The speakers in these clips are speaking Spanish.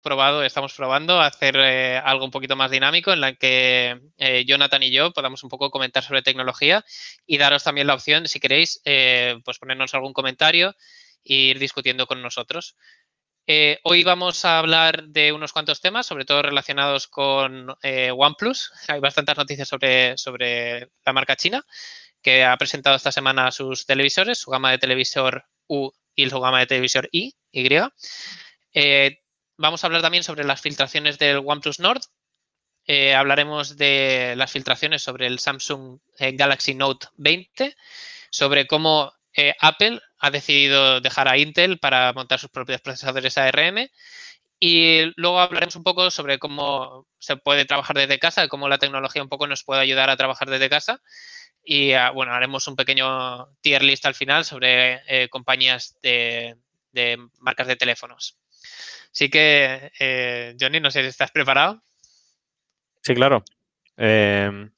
probado, estamos probando hacer eh, algo un poquito más dinámico en la que eh, Jonathan y yo podamos un poco comentar sobre tecnología y daros también la opción, si queréis, eh, pues ponernos algún comentario e ir discutiendo con nosotros. hoy vamos a hablar de unos cuantos temas, sobre todo relacionados con OnePlus. Hay bastantes noticias sobre, sobre la marca china que ha presentado esta semana sus televisores, su gama de televisor U y su gama de televisor I, Y. Vamos a hablar también sobre las filtraciones del OnePlus Nord. Eh, hablaremos de las filtraciones sobre el Samsung eh, Galaxy Note 20, sobre cómo eh, Apple ha decidido dejar a Intel para montar sus propios procesadores ARM. Y luego hablaremos un poco sobre cómo se puede trabajar desde casa, cómo la tecnología un poco nos puede ayudar a trabajar desde casa. Y ah, bueno, haremos un pequeño tier list al final sobre compañías de marcas de teléfonos. Así que, eh, Johnny, no sé si estás preparado. Sí, claro. Em,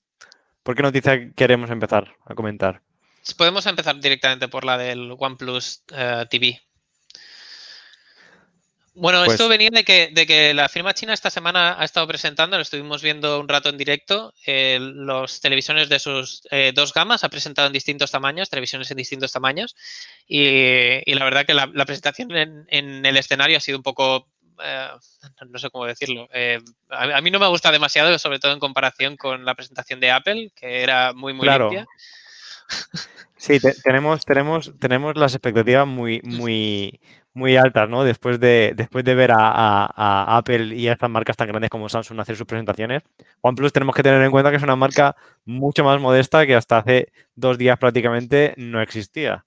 ¿Por qué noticia queremos empezar a comentar? Podemos empezar directamente por la del OnePlus eh, TV. Bueno, esto pues venía de que, de que, la firma china esta semana ha estado presentando, lo estuvimos viendo un rato en directo, eh, los televisores de sus dos gamas, ha presentado en distintos tamaños, televisiones en distintos tamaños, y, la verdad que la, presentación en, el escenario ha sido un poco, eh, no sé cómo decirlo, eh, a, mí no me gusta demasiado, sobre todo en comparación con la presentación de Apple, que era muy, muy limpia. Sí, tenemos, tenemos, tenemos las expectativas muy, muy, muy altas, ¿no? Después de, después de ver a, Apple y a estas marcas tan grandes como Samsung hacer sus presentaciones, OnePlus tenemos que tener en cuenta que es una marca mucho más modesta que hasta hace dos días prácticamente no existía.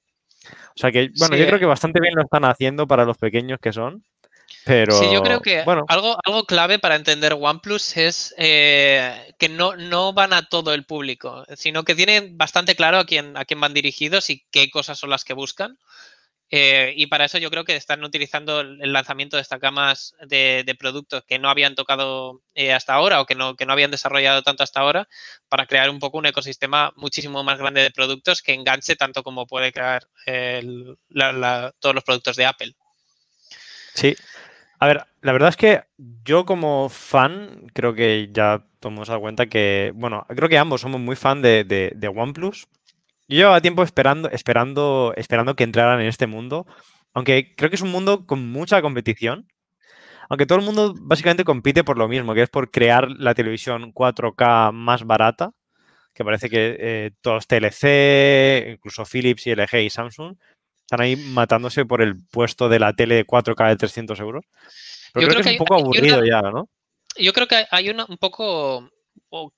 O sea que, bueno, yo creo que bastante bien lo están haciendo para los pequeños que son. Pero, sí, yo creo que algo, algo clave para entender OnePlus es eh, que no, no van a todo el público, sino que tienen bastante claro a quién, a quién van dirigidos y qué cosas son las que buscan. Eh, y para eso yo creo que están utilizando el lanzamiento de estas gamas de, productos que no habían tocado eh, hasta ahora o que no, que no habían desarrollado tanto hasta ahora para crear un poco un ecosistema muchísimo más grande de productos que enganche tanto como puede crear todos los productos de Apple. Sí. A ver, la verdad es que yo como fan creo que ya tomamos a cuenta que, bueno, creo que ambos somos muy fan de, de OnePlus yo llevaba tiempo esperando, esperando, esperando que entraran en este mundo, aunque creo que es un mundo con mucha competición, aunque todo el mundo básicamente compite por lo mismo, que es por crear la televisión 4K más barata, que parece que eh, todos TLC, incluso Philips y LG y Samsung, están ahí matándose por el puesto de la tele de 4K de 300 euros. Pero creo, que, es un poco aburrido ya, ¿no? Yo creo que hay una, un poco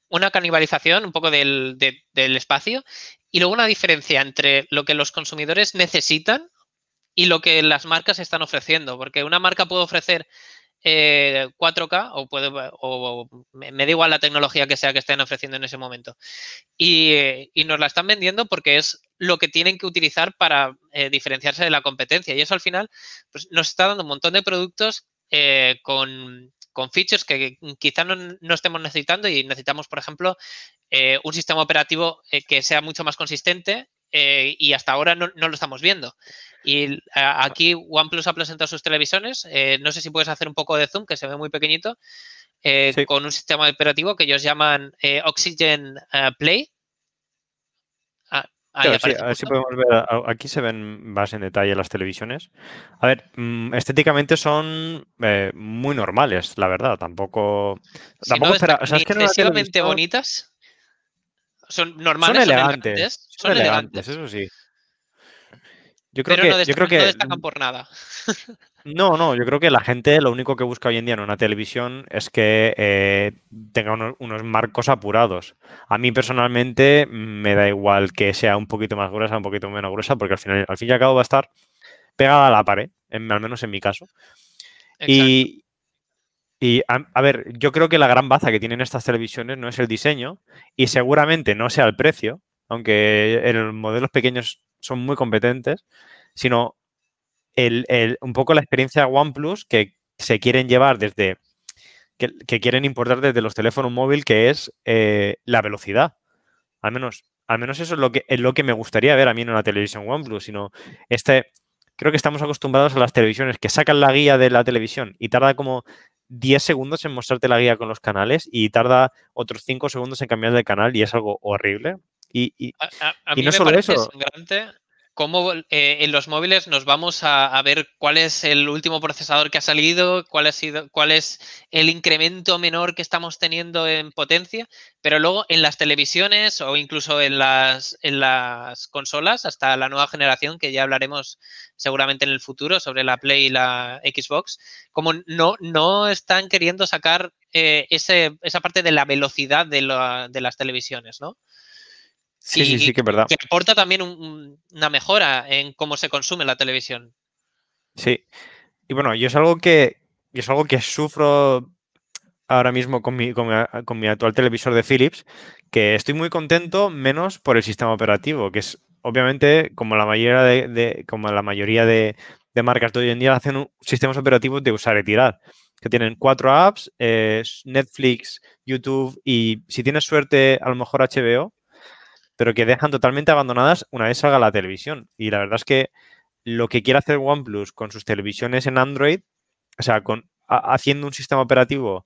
una canibalización un poco del, espacio y luego una diferencia entre lo que los consumidores necesitan y lo que las marcas están ofreciendo, porque una marca puede ofrecer 4K eh, o, puede, o me da igual la tecnología que sea que estén ofreciendo en ese momento. Y, nos la están vendiendo porque es lo que tienen que utilizar para eh, diferenciarse de la competencia. Y eso al final pues, nos está dando un montón de productos eh, con, con features que quizá no, estemos necesitando y necesitamos, por ejemplo, eh, un sistema operativo eh, que sea mucho más consistente eh, y hasta ahora no, lo estamos viendo. Y aquí OnePlus ha presentado sus televisiones. no sé si puedes hacer un poco de zoom, que se ve muy pequeñito, con un sistema operativo que ellos llaman Oxygen Play a ver si podemos ver. Aquí se ven más en detalle las televisiones. A ver, mm, estéticamente son muy normales, la verdad. Tampoco. tampoco espera, excesivamente bonitas. Son normales. Son elegantes. Son elegantes, eso sí. Yo creo que, yo creo que, no destacan por nada. No, no, yo creo que la gente lo único que busca hoy en día en una televisión es que eh, tenga unos, marcos apurados. A mí personalmente me da igual que sea un poquito más gruesa, un poquito menos gruesa, porque al, final, al fin y al cabo va a estar pegada a la pared, al menos en mi caso. Y, y a, ver, yo creo que la gran baza que tienen estas televisiones no es el diseño y seguramente no sea el precio, aunque los modelos pequeños son muy competentes, sino un poco la experiencia OnePlus que se quieren llevar desde, que, quieren importar desde los teléfonos móviles, que es eh, la velocidad. Al menos, al menos eso es lo que, es lo que me gustaría ver a mí en una televisión OnePlus, sino este, creo que estamos acostumbrados a las televisiones que sacan la guía de la televisión y tarda como 10 segundos en mostrarte la guía con los canales y tarda otros 5 segundos en cambiar de canal y es algo horrible. Y, y, no solo eso cómo eh, en los móviles nos vamos a, ver cuál es el último procesador que ha salido, cuál, ha sido, cuál es el incremento menor que estamos teniendo en potencia, pero luego en las televisiones o incluso en las, en las consolas, hasta la nueva generación, que ya hablaremos seguramente en el futuro sobre la Play y la Xbox, como no, no están queriendo sacar eh, ese, esa parte de la velocidad de, de las televisiones, ¿no? Sí, sí, sí, que es verdad. Que aporta también una mejora en cómo se consume la televisión. Sí. Y bueno, yo es algo que, es algo que sufro ahora mismo con mi, con, mi, actual televisor de Philips, que estoy muy contento, menos por el sistema operativo, que es obviamente como la mayoría de, como la mayoría de, marcas de hoy en día hacen sistemas operativos de usar y tirar, que tienen cuatro apps, Netflix, YouTube y si tienes suerte a lo mejor HBO, pero que dejan totalmente abandonadas una vez salga la televisión. Y la verdad es que lo que quiere hacer OnePlus con sus televisiones en Android, o sea, con, haciendo un sistema operativo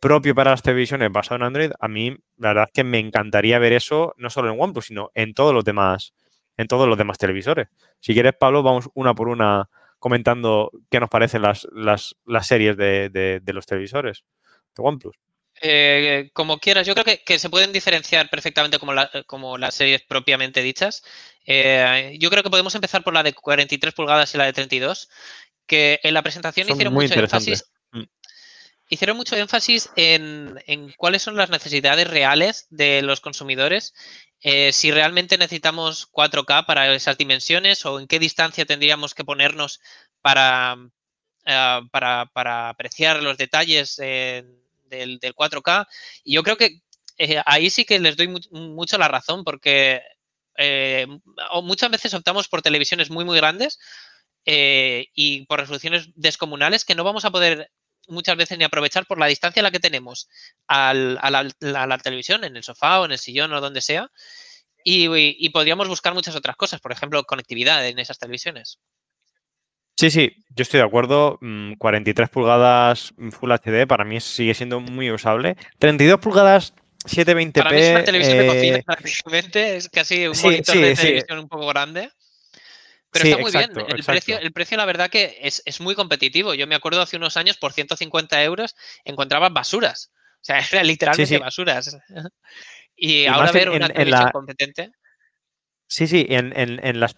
propio para las televisiones basado en Android, a mí la verdad es que me encantaría ver eso no solo en OnePlus, sino en todos los demás, en todos los demás televisores. Si quieres, Pablo, vamos una por una comentando qué nos parecen las, series de, de los televisores de OnePlus. Eh, como quieras, yo creo que, se pueden diferenciar perfectamente como, como las series propiamente dichas. Eh, yo creo que podemos empezar por la de 43 pulgadas y la de 32, que en la presentación hicieron mucho énfasis. Mm. Hicieron mucho énfasis en, cuáles son las necesidades reales de los consumidores, eh, si realmente necesitamos 4K para esas dimensiones o en qué distancia tendríamos que ponernos para, para, para apreciar los detalles del, 4K. Y yo creo que eh, ahí sí que les doy mucho la razón, porque eh, muchas veces optamos por televisiones muy, muy grandes eh, y por resoluciones descomunales que no vamos a poder muchas veces ni aprovechar por la distancia a la que tenemos a, la, televisión, en el sofá o en el sillón o donde sea. Y, y podríamos buscar muchas otras cosas, por ejemplo, conectividad en esas televisiones. Sí, sí, yo estoy de acuerdo. 43 mm, pulgadas Full HD para mí sigue siendo muy usable. 32 pulgadas 720p. Para mí es una televisión de cocina eh, prácticamente, es casi un monitor de televisión un poco grande. Pero está muy bien. El precio, el precio, la verdad, que es, muy competitivo. Yo me acuerdo hace unos años, por 150 euros, encontraba basuras. O sea, era literalmente basuras. y, ahora ver una televisión competente. Sí, sí, en, en, las,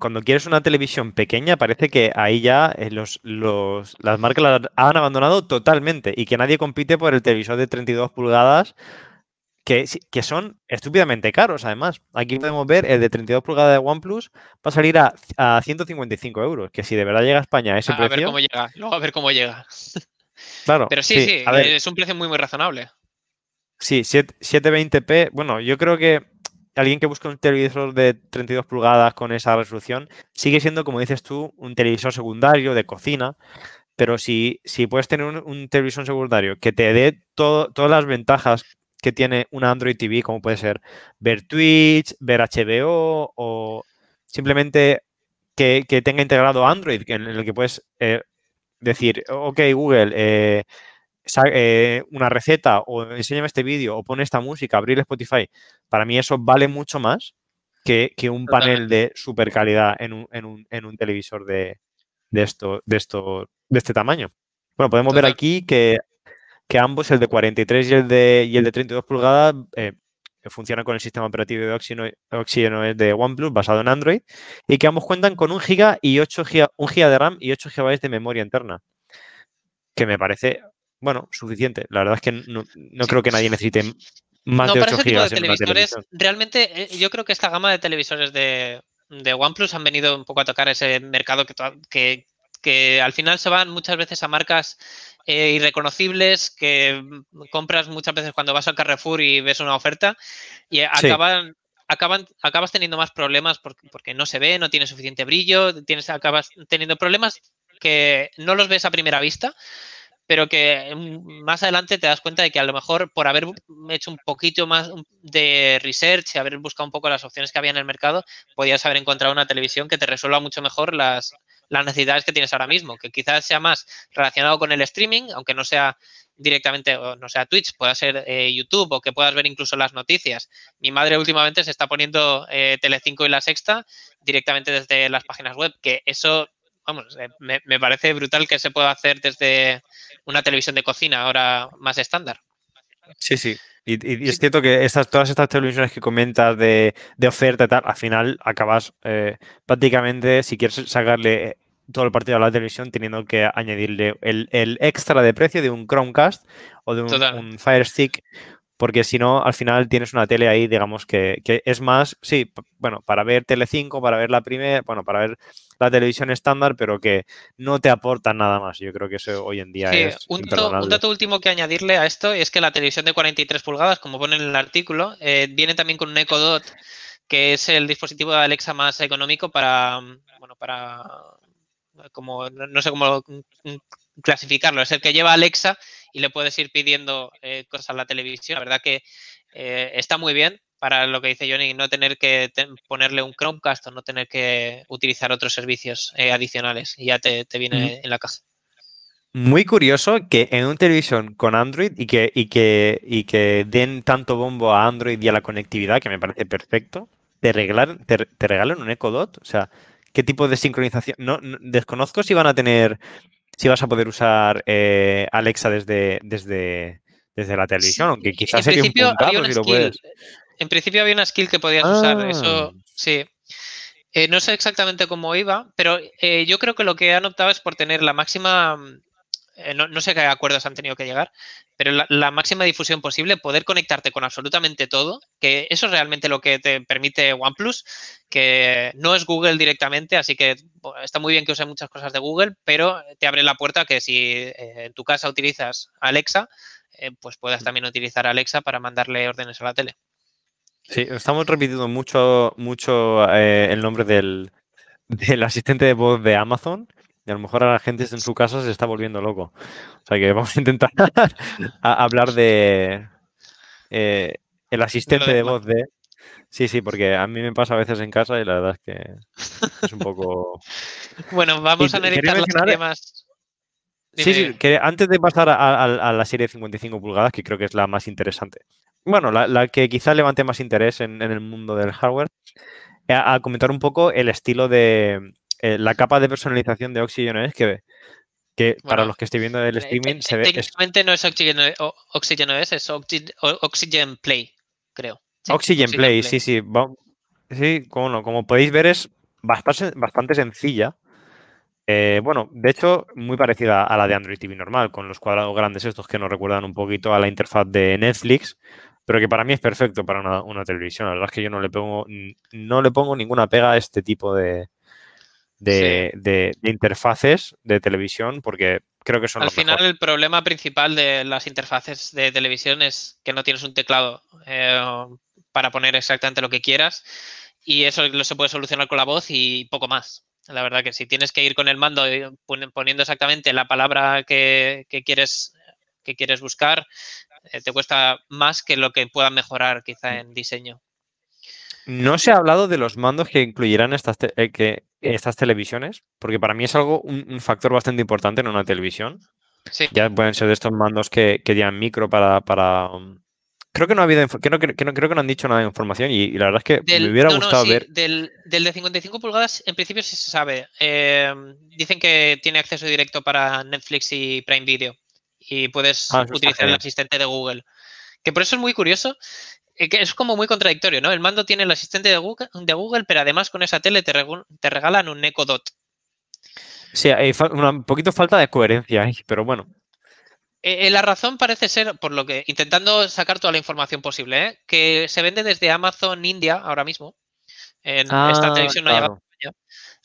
cuando quieres una televisión pequeña parece que ahí ya eh, los, los, las marcas las han abandonado totalmente y que nadie compite por el televisor de 32 pulgadas que, que son estúpidamente caros además. Aquí podemos ver el de 32 pulgadas de OnePlus va a salir a, a 125 euros, que si de verdad llega a España a ese precio... A ver cómo llega, luego a ver cómo llega. Claro. Pero sí, sí, es un precio muy, muy razonable. Sí, 720p, bueno, yo creo que alguien que busca un televisor de 32 pulgadas con esa resolución sigue siendo, como dices tú, un televisor secundario de cocina. Pero si, si puedes tener un, televisor secundario que te dé todas las ventajas que tiene una Android TV, como puede ser ver Twitch, ver HBO o simplemente que, tenga integrado Android, en el que puedes eh, decir, ok, Google, eh, eh, una receta o enséñame este vídeo o pone esta música, abrir Spotify, para mí eso vale mucho más que, un panel de super calidad en un, en un, en un televisor de, de, esto, de, esto, de este tamaño. Bueno, podemos ver aquí que, que, ambos, el de 43 y el de, y el de 32 pulgadas, eh, funcionan con el sistema operativo de Oxygen de OnePlus basado en Android y que ambos cuentan con un giga y 8 giga, un giga de RAM y 8 GB de memoria interna. Que me parece bueno, suficiente. La verdad es que no, creo que nadie necesite más de 8 GB. televisores, realmente eh, yo creo que esta gama de televisores de, OnePlus han venido un poco a tocar ese mercado que, que, al final se van muchas veces a marcas eh, irreconocibles que compras muchas veces cuando vas al Carrefour y ves una oferta y acaban acaban, acabas teniendo más problemas porque, porque, no se ve, no tiene suficiente brillo, tienes, acabas teniendo problemas que no los ves a primera vista pero que más adelante te das cuenta de que a lo mejor por haber hecho un poquito más de research y haber buscado un poco las opciones que había en el mercado, podías haber encontrado una televisión que te resuelva mucho mejor las, las necesidades que tienes ahora mismo, que quizás sea más relacionado con el streaming, aunque no sea directamente, o no sea Twitch, pueda ser eh, YouTube o que puedas ver incluso las noticias. Mi madre últimamente se está poniendo eh, Telecinco y La Sexta directamente desde las páginas web, que eso, vamos, eh, me, me parece brutal que se pueda hacer desde una televisión de cocina ahora más estándar. Sí, sí. Y, y, es cierto que estas, todas estas televisiones que comentas de, de oferta y tal, al final acabas eh, prácticamente, si quieres sacarle todo el partido a la televisión, teniendo que añadirle el, el extra de precio de un Chromecast o de un, un Fire Stick porque si no, al final tienes una tele ahí, digamos, que, que, es más, sí, bueno, para ver Telecinco, para ver la primera, bueno, para ver la televisión estándar, pero que no te aporta nada más. Yo creo que eso hoy en día sí, es. Un dato, un dato, último que añadirle a esto es que la televisión de 43 pulgadas, como pone en el artículo, eh, viene también con un Echo Dot, que es el dispositivo de Alexa más económico para, bueno, para, como, no sé cómo clasificarlo, es el que lleva Alexa y le puedes ir pidiendo eh, cosas a la televisión. La verdad que eh, está muy bien para lo que dice Johnny, no tener que te ponerle un Chromecast o no tener que utilizar otros servicios eh, adicionales y ya te, te viene mm. en la caja. Muy curioso que en una televisión con Android y que, y, que, y que den tanto bombo a Android y a la conectividad, que me parece perfecto, te regalan, te, te regalan un Echo Dot. O sea, ¿qué tipo de sincronización? No, no, desconozco si van a tener si vas a poder usar eh, Alexa desde, desde, desde la televisión, sí, aunque quizás sería un puntazo si lo puedes. En principio había una skill que podías ah. usar, eso sí. Eh, no sé exactamente cómo iba, pero eh, yo creo que lo que han optado es por tener la máxima, eh, no, no, sé qué acuerdos han tenido que llegar, pero la, la, máxima difusión posible, poder conectarte con absolutamente todo, que eso es realmente lo que te permite OnePlus, que no es Google directamente, así que está muy bien que use muchas cosas de Google, pero te abre la puerta que si eh, en tu casa utilizas Alexa, eh, pues puedas también utilizar Alexa para mandarle órdenes a la tele. Sí, estamos repitiendo mucho, mucho eh, el nombre del, del asistente de voz de Amazon y a lo mejor a la gente en su casa se está volviendo loco. O sea que vamos a intentar a hablar de eh, el asistente de voz de. Sí, sí, porque a mí me pasa a veces en casa y la verdad es que es un poco. bueno, vamos a analizar las temas. Sí, sí, que antes de pasar a, a, a, la serie de 55 pulgadas, que creo que es la más interesante, bueno, la, la que quizás levante más interés en, en el mundo del hardware, a, a, comentar un poco el estilo de, eh, la capa de personalización de Oxygen que, que bueno, para los que estoy viendo el eh, streaming se ve. Técnicamente es... no es Oxygen, Oxygen OS, es Oxygen, Oxygen Play, creo. Sí, Oxygen, Oxygen Play, Play, sí, sí. Sí, como, no, como podéis ver, es bastante, bastante sencilla. Eh, bueno, de hecho, muy parecida a la de Android TV normal, con los cuadrados grandes estos que nos recuerdan un poquito a la interfaz de Netflix, pero que para mí es perfecto para una, una televisión. La verdad es que yo no le pongo, no le pongo ninguna pega a este tipo de, de, sí. de, de, interfaces de televisión porque creo que son al final mejor. el problema principal de las interfaces de televisión es que no tienes un teclado eh, para poner exactamente lo que quieras y eso lo se puede solucionar con la voz y poco más la verdad que si tienes que ir con el mando poniendo exactamente la palabra que, que quieres que quieres buscar eh, te cuesta más que lo que pueda mejorar quizá en diseño no se ha hablado de los mandos que incluirán estas, eh, que, estas televisiones, porque para mí es algo, un, un, factor bastante importante en una televisión. Sí. Ya pueden ser de estos mandos que, que llevan micro para. para um... Creo que no ha habido que no, que no, creo que no han dicho nada de información y, y la verdad es que del, me hubiera no, gustado sí, ver. Del, del, de 55 pulgadas, en principio sí se sabe. Eh, dicen que tiene acceso directo para Netflix y Prime Video y puedes ah, utilizar el asistente de Google. Que por eso es muy curioso es como muy contradictorio, ¿no? El mando tiene el asistente de Google, de Google pero además con esa tele te, te regalan un Echo Dot. Sí, hay un poquito falta de coherencia ahí, pero bueno. Eh, la razón parece ser, por lo que, intentando sacar toda la información posible, ¿eh? que se vende desde Amazon India ahora mismo. En ah, esta televisión no claro. llega.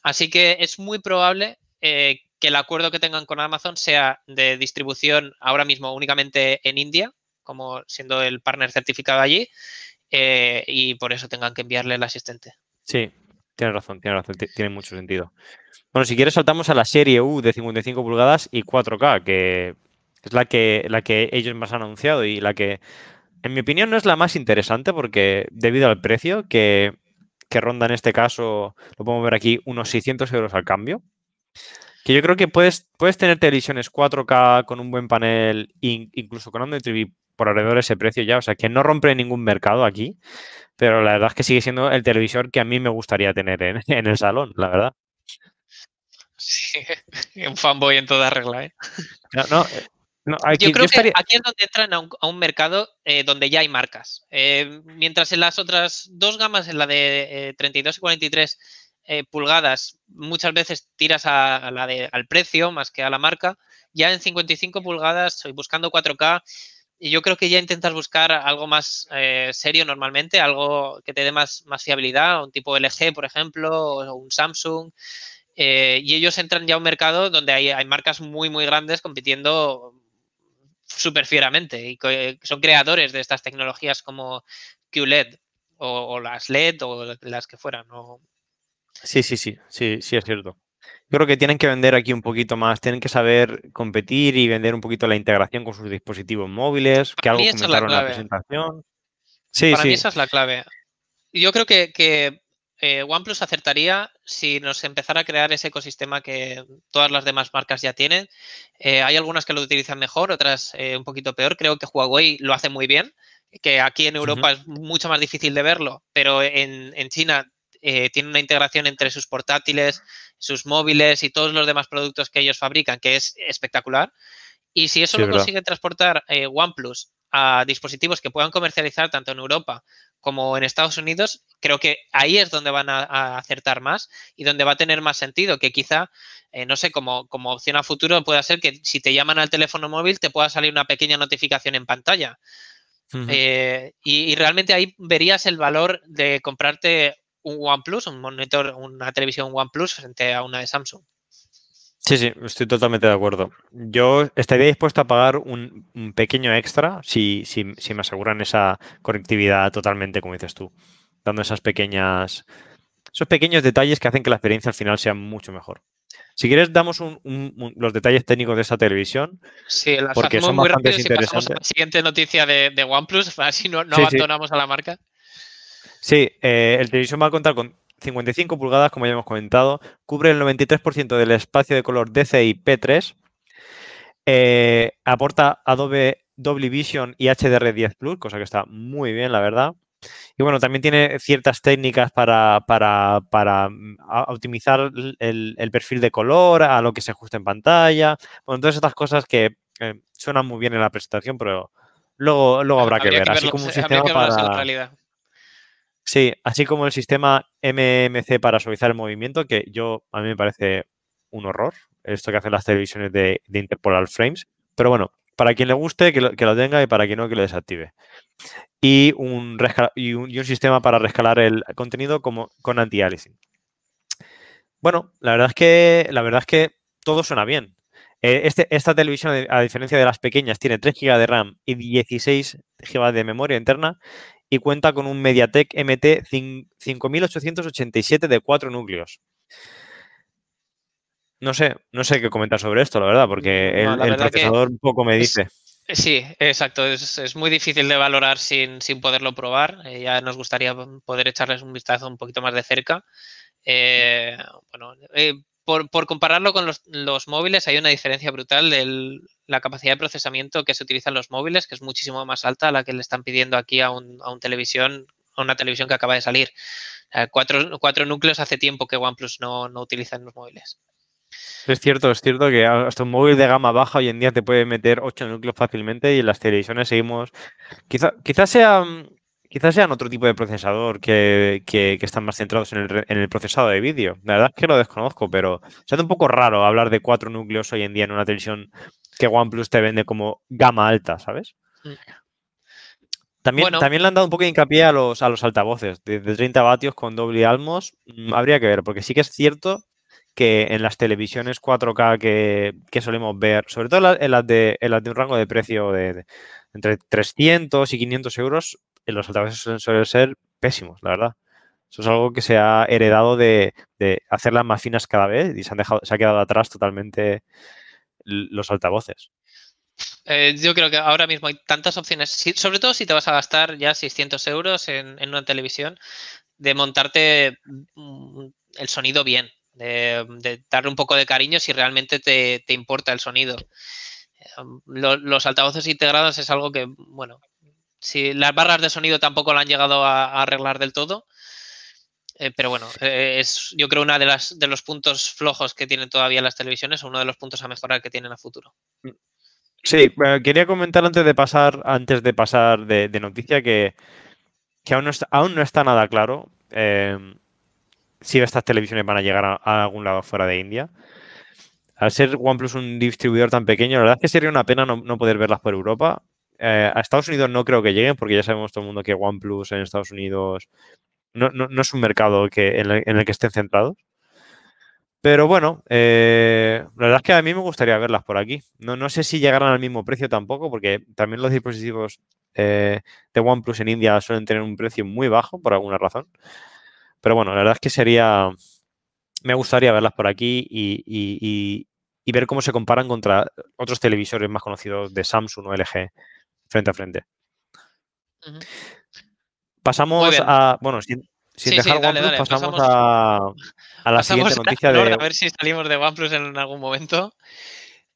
Así que es muy probable eh, que el acuerdo que tengan con Amazon sea de distribución ahora mismo únicamente en India como siendo el partner certificado allí, eh, y por eso tengan que enviarle el asistente. Sí, tiene razón, tiene razón, tiene mucho sentido. Bueno, si quieres saltamos a la serie U de 55 pulgadas y 4K, que es la que, la que ellos más han anunciado y la que, en mi opinión, no es la más interesante porque debido al precio que, que ronda en este caso, lo podemos ver aquí, unos 600 euros al cambio. Que yo creo que puedes, puedes tener televisiones 4K con un buen panel, incluso con Android TV por alrededor de ese precio ya. O sea, que no rompe ningún mercado aquí. Pero la verdad es que sigue siendo el televisor que a mí me gustaría tener en, el salón, la verdad. Sí, un fanboy en toda regla, ¿eh? No, yo creo que aquí es donde entran a un, mercado eh, donde ya hay marcas. Eh, mientras en las otras dos gamas, en la de 32 y 43 pulgadas, muchas veces tiras a, la de, al precio más que a la marca, ya en 55 pulgadas, estoy buscando 4K, y yo creo que ya intentas buscar algo más eh, serio normalmente, algo que te dé más, más fiabilidad, un tipo LG, por ejemplo, o un Samsung. Eh, y ellos entran ya a un mercado donde hay, hay marcas muy, muy grandes compitiendo súper fieramente y que son creadores de estas tecnologías como QLED o, las LED o las que fueran. Sí, sí, sí, sí, sí, es cierto creo que tienen que vender aquí un poquito más, tienen que saber competir y vender un poquito la integración con sus dispositivos móviles, que algo comentaron en la presentación. Sí, Para mí esa es la clave. Yo creo que, eh, OnePlus acertaría si nos empezara a crear ese ecosistema que todas las demás marcas ya tienen. Eh, hay algunas que lo utilizan mejor, otras eh, un poquito peor. Creo que Huawei lo hace muy bien, que aquí en Europa es mucho más difícil de verlo, pero en, en China eh, tiene una integración entre sus portátiles, sus móviles y todos los demás productos que ellos fabrican, que es espectacular. Y si eso lo consigue transportar eh, OnePlus a dispositivos que puedan comercializar tanto en Europa como en Estados Unidos, creo que ahí es donde van a, acertar más y donde va a tener más sentido, que quizá, eh, no sé, como, como opción a futuro pueda ser que si te llaman al teléfono móvil te pueda salir una pequeña notificación en pantalla. y, realmente ahí verías el valor de comprarte un OnePlus, un monitor, una televisión OnePlus frente a una de Samsung. Sí, sí, estoy totalmente de acuerdo. Yo estaría dispuesto a pagar un, pequeño extra si, si, me aseguran esa conectividad totalmente, como dices tú, dando esas pequeñas, esos pequeños detalles que hacen que la experiencia al final sea mucho mejor. Si quieres, damos los detalles técnicos de esta televisión. Sí, porque son muy bastante interesantes. la siguiente noticia de, OnePlus, así no, no abandonamos a la marca. Sí, eh, el televisión va a contar con 55 pulgadas, como ya hemos comentado, cubre el 93% del espacio de color DCI P3, eh, aporta Adobe Dolby Vision y HDR10 Plus, cosa que está muy bien, la verdad. Y bueno, también tiene ciertas técnicas para, mm, optimizar el, perfil de color, a lo que se ajusta en pantalla. Bueno, todas estas cosas que eh, suenan muy bien en la presentación, pero luego, luego habrá que ver. Así como un sistema para. Sí, así como el sistema MMC para suavizar el movimiento, que yo a mí me parece un horror, esto que hacen las televisiones de, Interpolar Frames. Pero bueno, para quien le guste, que lo, tenga y para quien no, que lo desactive. Y un, y un, sistema para rescalar el contenido como, con anti-aliasing. Bueno, la verdad es que la verdad es que todo suena bien. Eh, este, esta televisión, a diferencia de las pequeñas, tiene 3 GB de RAM y 16 GB de memoria interna y cuenta con un MediaTek MT 5887 de 4 núcleos. No sé, no sé qué comentar sobre esto, la verdad, porque el, procesador un poco me dice. sí, exacto. Es, muy difícil de valorar sin, poderlo probar. Eh, ya nos gustaría poder echarles un vistazo un poquito más de cerca. Eh, bueno, eh, por, compararlo con los, móviles, hay una diferencia brutal de la capacidad de procesamiento que se utiliza en los móviles, que es muchísimo más alta a la que le están pidiendo aquí a, un, televisión, a una televisión que acaba de salir. cuatro, núcleos hace tiempo que OnePlus no, no utiliza en los móviles. Es cierto, es cierto que hasta un móvil de gama baja hoy en día te puede meter ocho núcleos fácilmente y en las televisiones seguimos. Quizá, quizás sea Quizás sean otro tipo de procesador que, están más centrados en el, procesado de vídeo. La verdad es que lo desconozco, pero se hace un poco raro hablar de cuatro núcleos hoy en día en una televisión que OnePlus te vende como gama alta, ¿sabes? Mm. También, también le han dado un poco de hincapié a los, a los altavoces, de, 30 vatios con doble almos. Mm, habría que ver, porque sí que es cierto que en las televisiones 4K que, solemos ver, sobre todo en las de, de un rango de precio de, entre 300 y 500 euros, los altavoces suelen ser pésimos, la verdad. Eso es algo que se ha heredado de, hacerlas más finas cada vez y se, han dejado, se ha quedado atrás totalmente los altavoces. Eh, yo creo que ahora mismo hay tantas opciones, sobre todo si te vas a gastar ya 600 euros en, una televisión, de montarte mm, el sonido bien. de, darle un poco de cariño si realmente te, importa el sonido. Em, los altavoces integrados es algo que, bueno, si las barras de sonido tampoco lo han llegado a, arreglar del todo, eh, pero bueno, eh, es yo creo una de de los puntos flojos que tienen todavía las televisiones o uno de los puntos a mejorar que tienen a futuro. Sí, quería comentar antes de pasar, antes de pasar de, noticia que, aún, no está, aún no está nada claro em, si estas televisiones van a llegar a, algún lado fuera de India. Al ser OnePlus un distribuidor tan pequeño, la verdad es que sería una pena no, poder verlas por Europa. Eh, a Estados Unidos no creo que lleguen, porque ya sabemos todo el mundo que OnePlus en Estados Unidos no, es un mercado que, en, el, que estén centrados. Pero bueno, eh, la verdad es que a mí me gustaría verlas por aquí. No, no sé si llegarán al mismo precio tampoco, porque también los dispositivos eh, de OnePlus en India suelen tener un precio muy bajo por alguna razón. Pero bueno, la verdad es que sería. Me gustaría verlas por aquí y, ver cómo se comparan contra otros televisores más conocidos de Samsung o LG frente a frente. Pasamos a. Bueno, sin, dejar OnePlus, pasamos, a, la siguiente noticia de. A ver si salimos de OnePlus en algún momento.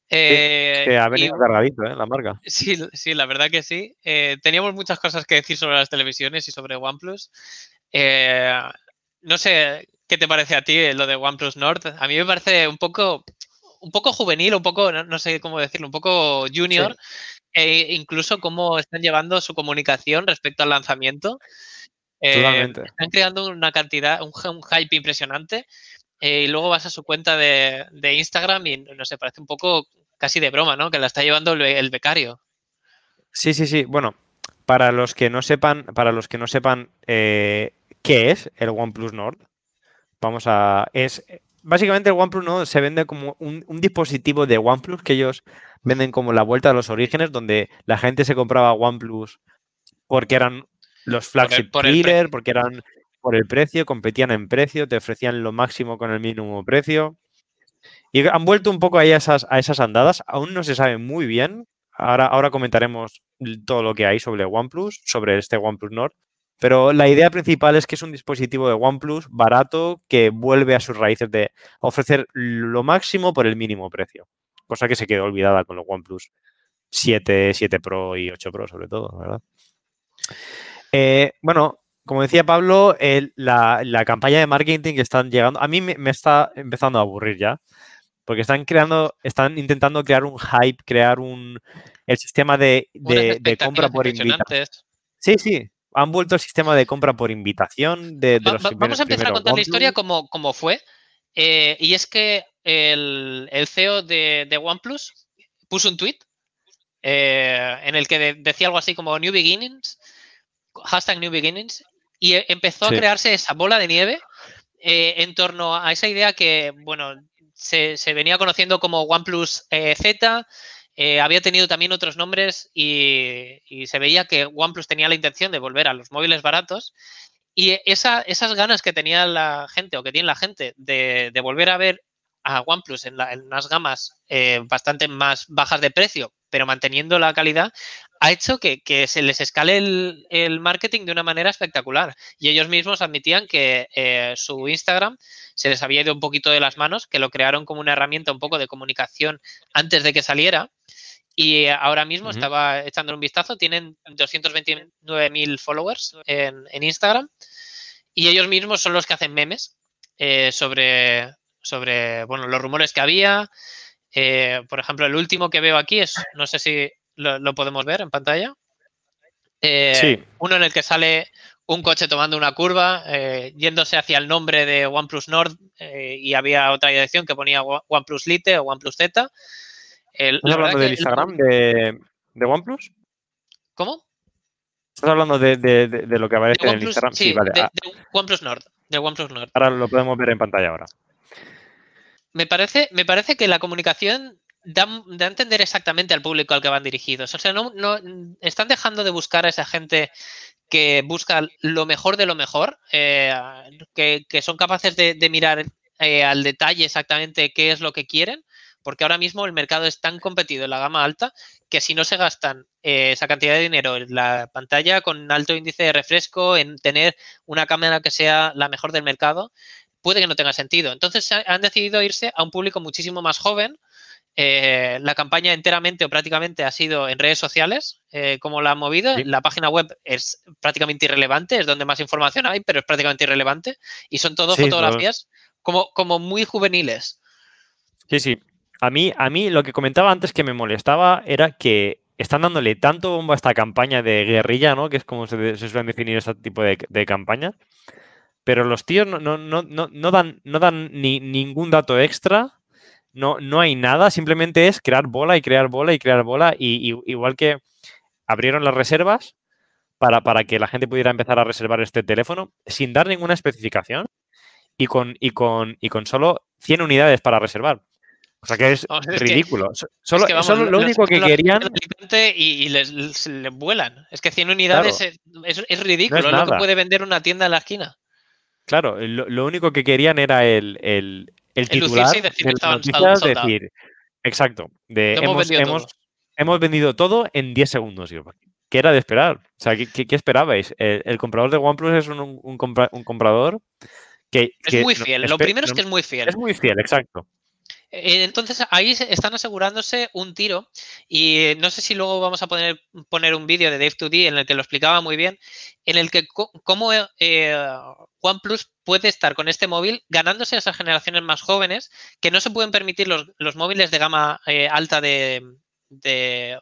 Eh, que ha venido cargadito, ¿eh? La marca. Sí, sí, la verdad que sí. Eh, teníamos muchas cosas que decir sobre las televisiones y sobre OnePlus. Eh, no sé qué te parece a ti lo de OnePlus Nord. A mí me parece un poco, un poco juvenil, un poco, no, sé cómo decirlo, un poco junior. E incluso cómo están llevando su comunicación respecto al lanzamiento. Eh, están creando una cantidad, un, hype impresionante. Eh, y luego vas a su cuenta de, Instagram y no sé, parece un poco casi de broma, ¿no? Que la está llevando el, becario. Sí, sí, sí. Bueno, para los que no sepan, para los que no sepan, eh, ¿Qué es el OnePlus Nord? Vamos a. Es. Básicamente el OnePlus Nord se vende como un, dispositivo de OnePlus que ellos venden como la vuelta a los orígenes, donde la gente se compraba OnePlus porque eran los flagship killer, porque eran por el precio, competían en precio, te ofrecían lo máximo con el mínimo precio. Y han vuelto un poco a esas, a esas andadas. Aún no se sabe muy bien. Ahora, ahora comentaremos todo lo que hay sobre OnePlus, sobre este OnePlus Nord. Pero la idea principal es que es un dispositivo de OnePlus barato que vuelve a sus raíces de ofrecer lo máximo por el mínimo precio. Cosa que se quedó olvidada con los OnePlus 7, 7 Pro y 8 Pro sobre todo, ¿verdad? Eh, bueno, como decía Pablo, la, campaña de marketing que están llegando, a mí me, está empezando a aburrir ya, porque están creando, están intentando crear un hype, crear un el sistema de, de compra por invitación. Sí, sí, han vuelto al sistema de compra por invitación de, los Vamos a empezar a contar la historia como, como fue. Eh, y es que el, CEO de, OnePlus puso un tweet eh, en el que decía algo así como New Beginnings, hashtag New Beginnings, y e, empezó a crearse esa bola de nieve eh, en torno a esa idea que, bueno, se, se venía conociendo como OnePlus Z, eh, había tenido también otros nombres y, se veía que OnePlus tenía la intención de volver a los móviles baratos. Y esas ganas que tenía la gente o que tiene la gente de, volver a ver a OnePlus en, unas gamas eh, bastante más bajas de precio, pero manteniendo la calidad, ha hecho que, se les escale el, marketing de una manera espectacular. Y ellos mismos admitían que eh, su Instagram se les había ido un poquito de las manos, que lo crearon como una herramienta un poco de comunicación antes de que saliera. Y ahora mismo estaba echando un vistazo, tienen 229.000 followers en, Instagram y ellos mismos son los que hacen memes eh, sobre, sobre bueno, los rumores que había. Eh, por ejemplo, el último que veo aquí es, no sé si lo, podemos ver en pantalla. Eh, sí. Uno en el que sale un coche tomando una curva, eh, yéndose hacia el nombre de OnePlus Nord y había otra dirección que ponía OnePlus Lite o OnePlus Z. ¿Estás hablando del Instagram de, OnePlus? ¿Cómo? ¿Estás hablando de, lo que aparece en el Instagram? Sí, vale. Ah. de, OnePlus Nord. De OnePlus Nord. Ahora lo podemos ver en pantalla ahora. Me parece, me parece que la comunicación da, a entender exactamente al público al que van dirigidos. O sea, no, no, están dejando de buscar a esa gente que busca lo mejor de lo mejor, eh, que, son capaces de, mirar eh, al detalle exactamente qué es lo que quieren, porque ahora mismo el mercado es tan competido en la gama alta que si no se gastan eh, esa cantidad de dinero en la pantalla con alto índice de refresco, en tener una cámara que sea la mejor del mercado, puede que no tenga sentido. Entonces han decidido irse a un público muchísimo más joven. Eh, la campaña enteramente o prácticamente ha sido en redes sociales, eh, como la han movido. La página web es prácticamente irrelevante, es donde más información hay, pero es prácticamente irrelevante. Y son todo fotografías como, como muy juveniles. Sí, sí. A mí, a mí lo que comentaba antes que me molestaba era que están dándole tanto bombo a esta campaña de guerrilla, ¿no? Que es como se, se suelen definir este tipo de, de campañas. Pero los tíos no, no, no, no dan, no dan ni, ningún dato extra, no, no hay nada, simplemente es crear bola y crear bola y crear bola. Y, igual que abrieron las reservas para, para, que la gente pudiera empezar a reservar este teléfono sin dar ninguna especificación y con, y con, y con solo 100 unidades para reservar. O sea que es ridículo. solo, lo único que querían. Y, les, vuelan. Es que 100 unidades es, ridículo. es lo que puede vender una tienda en la esquina. Claro, lo, único que querían era el, el, el titular de decir, exacto, de hemos, hemos, vendido todo en 10 segundos. ¿Qué era de esperar? O sea, ¿qué, qué, esperabais? El, comprador de OnePlus es un, un, un comprador que, Es muy fiel. lo primero es que es muy fiel. Es muy fiel, exacto. Eh, entonces ahí están asegurándose un tiro y no sé si luego vamos a poner, poner un vídeo de Dave2D en el que lo explicaba muy bien, en el que cómo eh, OnePlus puede estar con este móvil ganándose a esas generaciones más jóvenes que no se pueden permitir los, móviles de gama eh, alta de,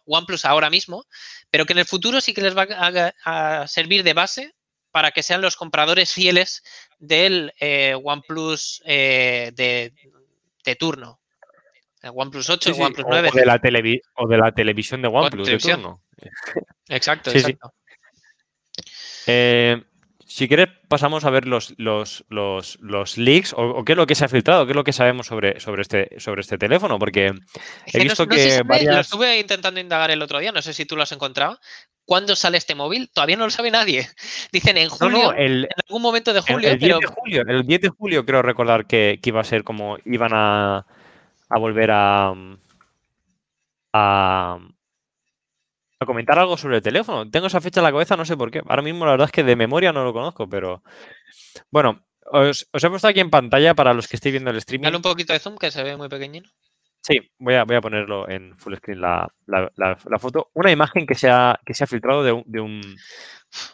OnePlus ahora mismo, pero que en el futuro sí que les va a, servir de base para que sean los compradores fieles del OnePlus de, de turno. El OnePlus 8, el OnePlus 9. O de, la o de la televisión de OnePlus de turno. Exacto, exacto. Eh, si quieres, pasamos a ver los, los, los, los leaks o, qué es lo que se ha filtrado, qué es lo que sabemos sobre, sobre, este, sobre este teléfono, porque he visto que. Lo estuve intentando indagar el otro día, no sé si tú lo has encontrado. ¿Cuándo sale este móvil? Todavía no lo sabe nadie. Dicen en julio, en algún momento de julio. El, 10 de julio, el 10 de julio creo recordar que, iba a ser como iban a, a volver a, a, a comentar algo sobre el teléfono. Tengo esa fecha en la cabeza, no sé por qué. Ahora mismo la verdad es que de memoria no lo conozco, pero bueno, os, he puesto aquí en pantalla para los que estéis viendo el streaming. Dale un poquito de zoom que se ve muy pequeñito. Sí, voy a, voy a ponerlo en full screen la, foto. Una imagen que se ha, que se ha filtrado de un,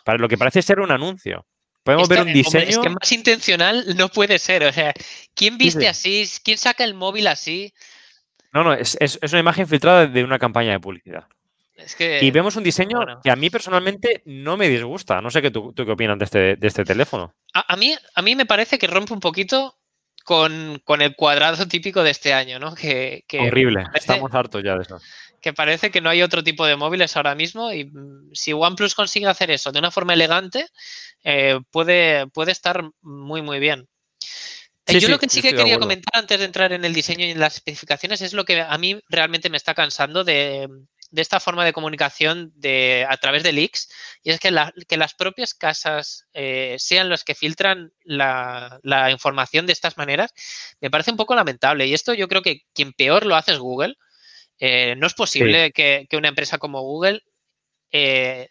Para lo que parece ser un anuncio. Podemos ver un diseño. es que más intencional no puede ser. O sea, ¿quién viste así? ¿Quién saca el móvil así? No, no, es, una imagen filtrada de una campaña de publicidad. Y vemos un diseño que a mí personalmente no me disgusta. No sé qué tú, qué opinas de este, de este teléfono. A, mí, a mí me parece que rompe un poquito con, el cuadrado típico de este año, ¿no? Que, Horrible, estamos hartos ya de eso. Que parece que no hay otro tipo de móviles ahora mismo y mm, si OnePlus consigue hacer eso de una forma elegante, eh, puede, puede estar muy, muy bien. Yo lo que sí que quería comentar antes de entrar en el diseño y en las especificaciones es lo que a mí realmente me está cansando de, de esta forma de comunicación de, a través de leaks y es que, que las propias casas eh, sean los que filtran la, información de estas maneras, me parece un poco lamentable. Y esto yo creo que quien peor lo hace es Google. Eh, no es posible que, una empresa como Google eh,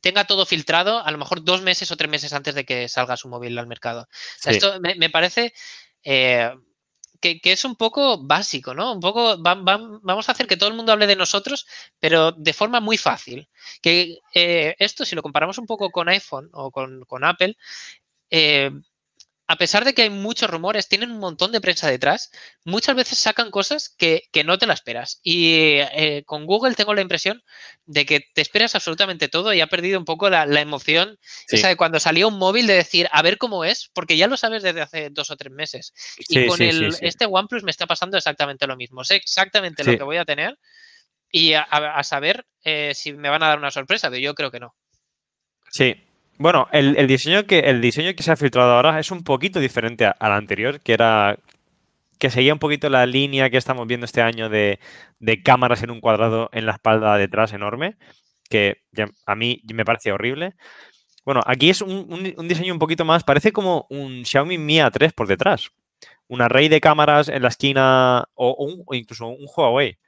tenga todo filtrado a lo mejor dos meses o tres meses antes de que salga su móvil al mercado. Esto me, parece que, es un poco básico, ¿no? Un poco, vamos a hacer que todo el mundo hable de nosotros, pero de forma muy fácil. Que eh, esto, si lo comparamos un poco con iPhone o con, con Apple, eh, a pesar de que hay muchos rumores, tienen un montón de prensa detrás, muchas veces sacan cosas que, no te la esperas. Y eh, con Google tengo la impresión de que te esperas absolutamente todo y ha perdido un poco la, emoción esa de cuando salió un móvil de decir, a ver cómo es, porque ya lo sabes desde hace dos o tres meses. y con el, este OnePlus me está pasando exactamente lo mismo. Sé exactamente lo que voy a tener y a, saber eh, si me van a dar una sorpresa, pero yo creo que no. Sí, bueno, el, diseño que, el diseño que se ha filtrado ahora es un poquito diferente al anterior, que era que seguía un poquito la línea que estamos viendo este año de, cámaras en un cuadrado en la espalda detrás enorme, que a mí me parece horrible. Bueno, aquí es un, diseño un poquito más, parece como un Xiaomi Mi A3 por detrás. Un array de cámaras en la esquina o, o incluso un Huawei.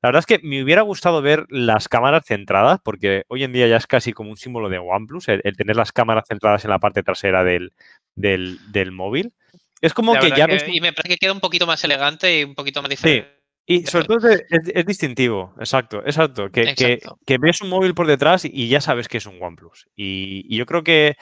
La verdad es que me hubiera gustado ver las cámaras centradas, porque hoy en día ya es casi como un símbolo de OnePlus, el, tener las cámaras centradas en la parte trasera del, del, del móvil. Es como que ya ves... Y me parece que queda un poquito más elegante y un poquito más diferente. Y sobre todo es, distintivo, exacto, exacto. Que, Que, ves un móvil por detrás y ya sabes que es un OnePlus. Y, yo creo que,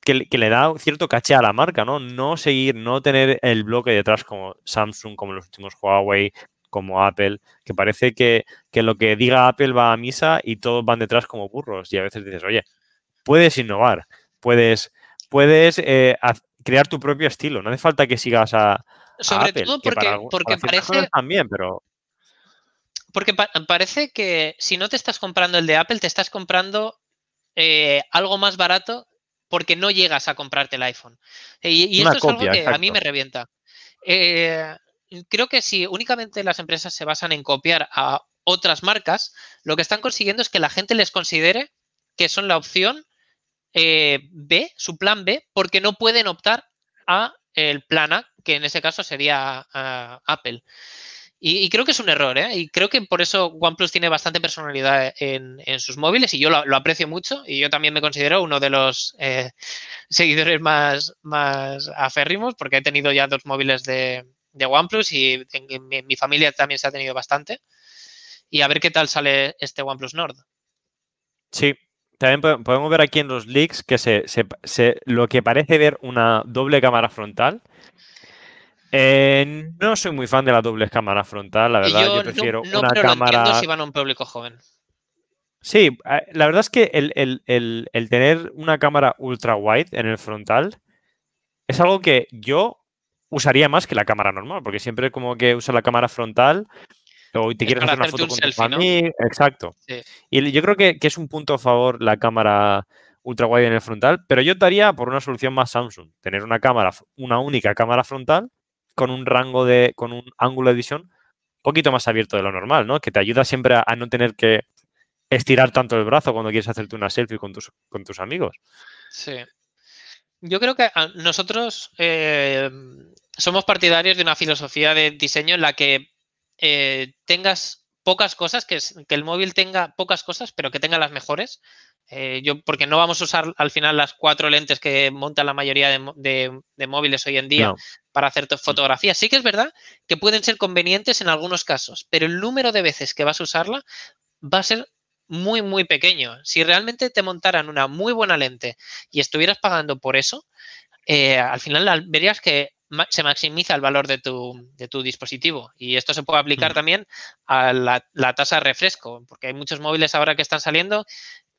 que, le da cierto caché a la marca, ¿no? No seguir, no tener el bloque detrás como Samsung, como los últimos Huawei, como Apple, que parece que, lo que diga Apple va a misa y todos van detrás como burros. Y a veces dices, oye, puedes innovar, puedes, puedes eh, crear tu propio estilo. No hace falta que sigas a, sobre todo porque, parece. También, pero. Porque parece que si no te estás comprando el de Apple, te estás comprando eh, algo más barato porque no llegas a comprarte el iPhone. Y, esto es algo que a mí me revienta. Eh, creo que si únicamente las empresas se basan en copiar a otras marcas, lo que están consiguiendo es que la gente les considere que son la opción eh, B, su plan B, porque no pueden optar a el plan A, que en ese caso sería ah, Apple. Y, creo que es un error, ¿eh? Y creo que por eso OnePlus tiene bastante personalidad en, sus móviles y yo lo, aprecio mucho y yo también me considero uno de los eh, seguidores más, más aférrimos porque he tenido ya dos móviles de, OnePlus y en, mi, familia también se ha tenido bastante. Y a ver qué tal sale este OnePlus Nord. Sí, también podemos ver aquí en los leaks que se, lo que parece ver una doble cámara frontal. Eh, no soy muy fan de la doble cámara frontal, la verdad. Yo, prefiero una cámara. si van a un público joven. Sí, la verdad es que el, tener una cámara ultra wide en el frontal es algo que yo usaría más que la cámara normal, porque siempre como que usa la cámara frontal o te quieres hacer una foto con tu familia. Exacto. Y yo creo que, es un punto a favor la cámara ultra wide en el frontal, pero yo daría por una solución más Samsung. Tener una cámara, una única cámara frontal con un rango de, con un ángulo de visión un poquito más abierto de lo normal, ¿no? Que te ayuda siempre a, no tener que estirar tanto el brazo cuando quieres hacerte una selfie con tus, con tus amigos. Sí. Yo creo que nosotros eh, somos partidarios de una filosofía de diseño en la que eh, tengas pocas cosas, que, que, el móvil tenga pocas cosas, pero que tenga las mejores. Eh, yo, porque no vamos a usar al final las cuatro lentes que montan la mayoría de, móviles hoy en día para hacer fotografías. Sí que es verdad que pueden ser convenientes en algunos casos, pero el número de veces que vas a usarla va a ser muy, muy pequeño. Si realmente te montaran una muy buena lente y estuvieras pagando por eso, eh, al final verías que se maximiza el valor de tu, de tu, dispositivo. Y esto se puede aplicar también a la, tasa de refresco, porque hay muchos móviles ahora que están saliendo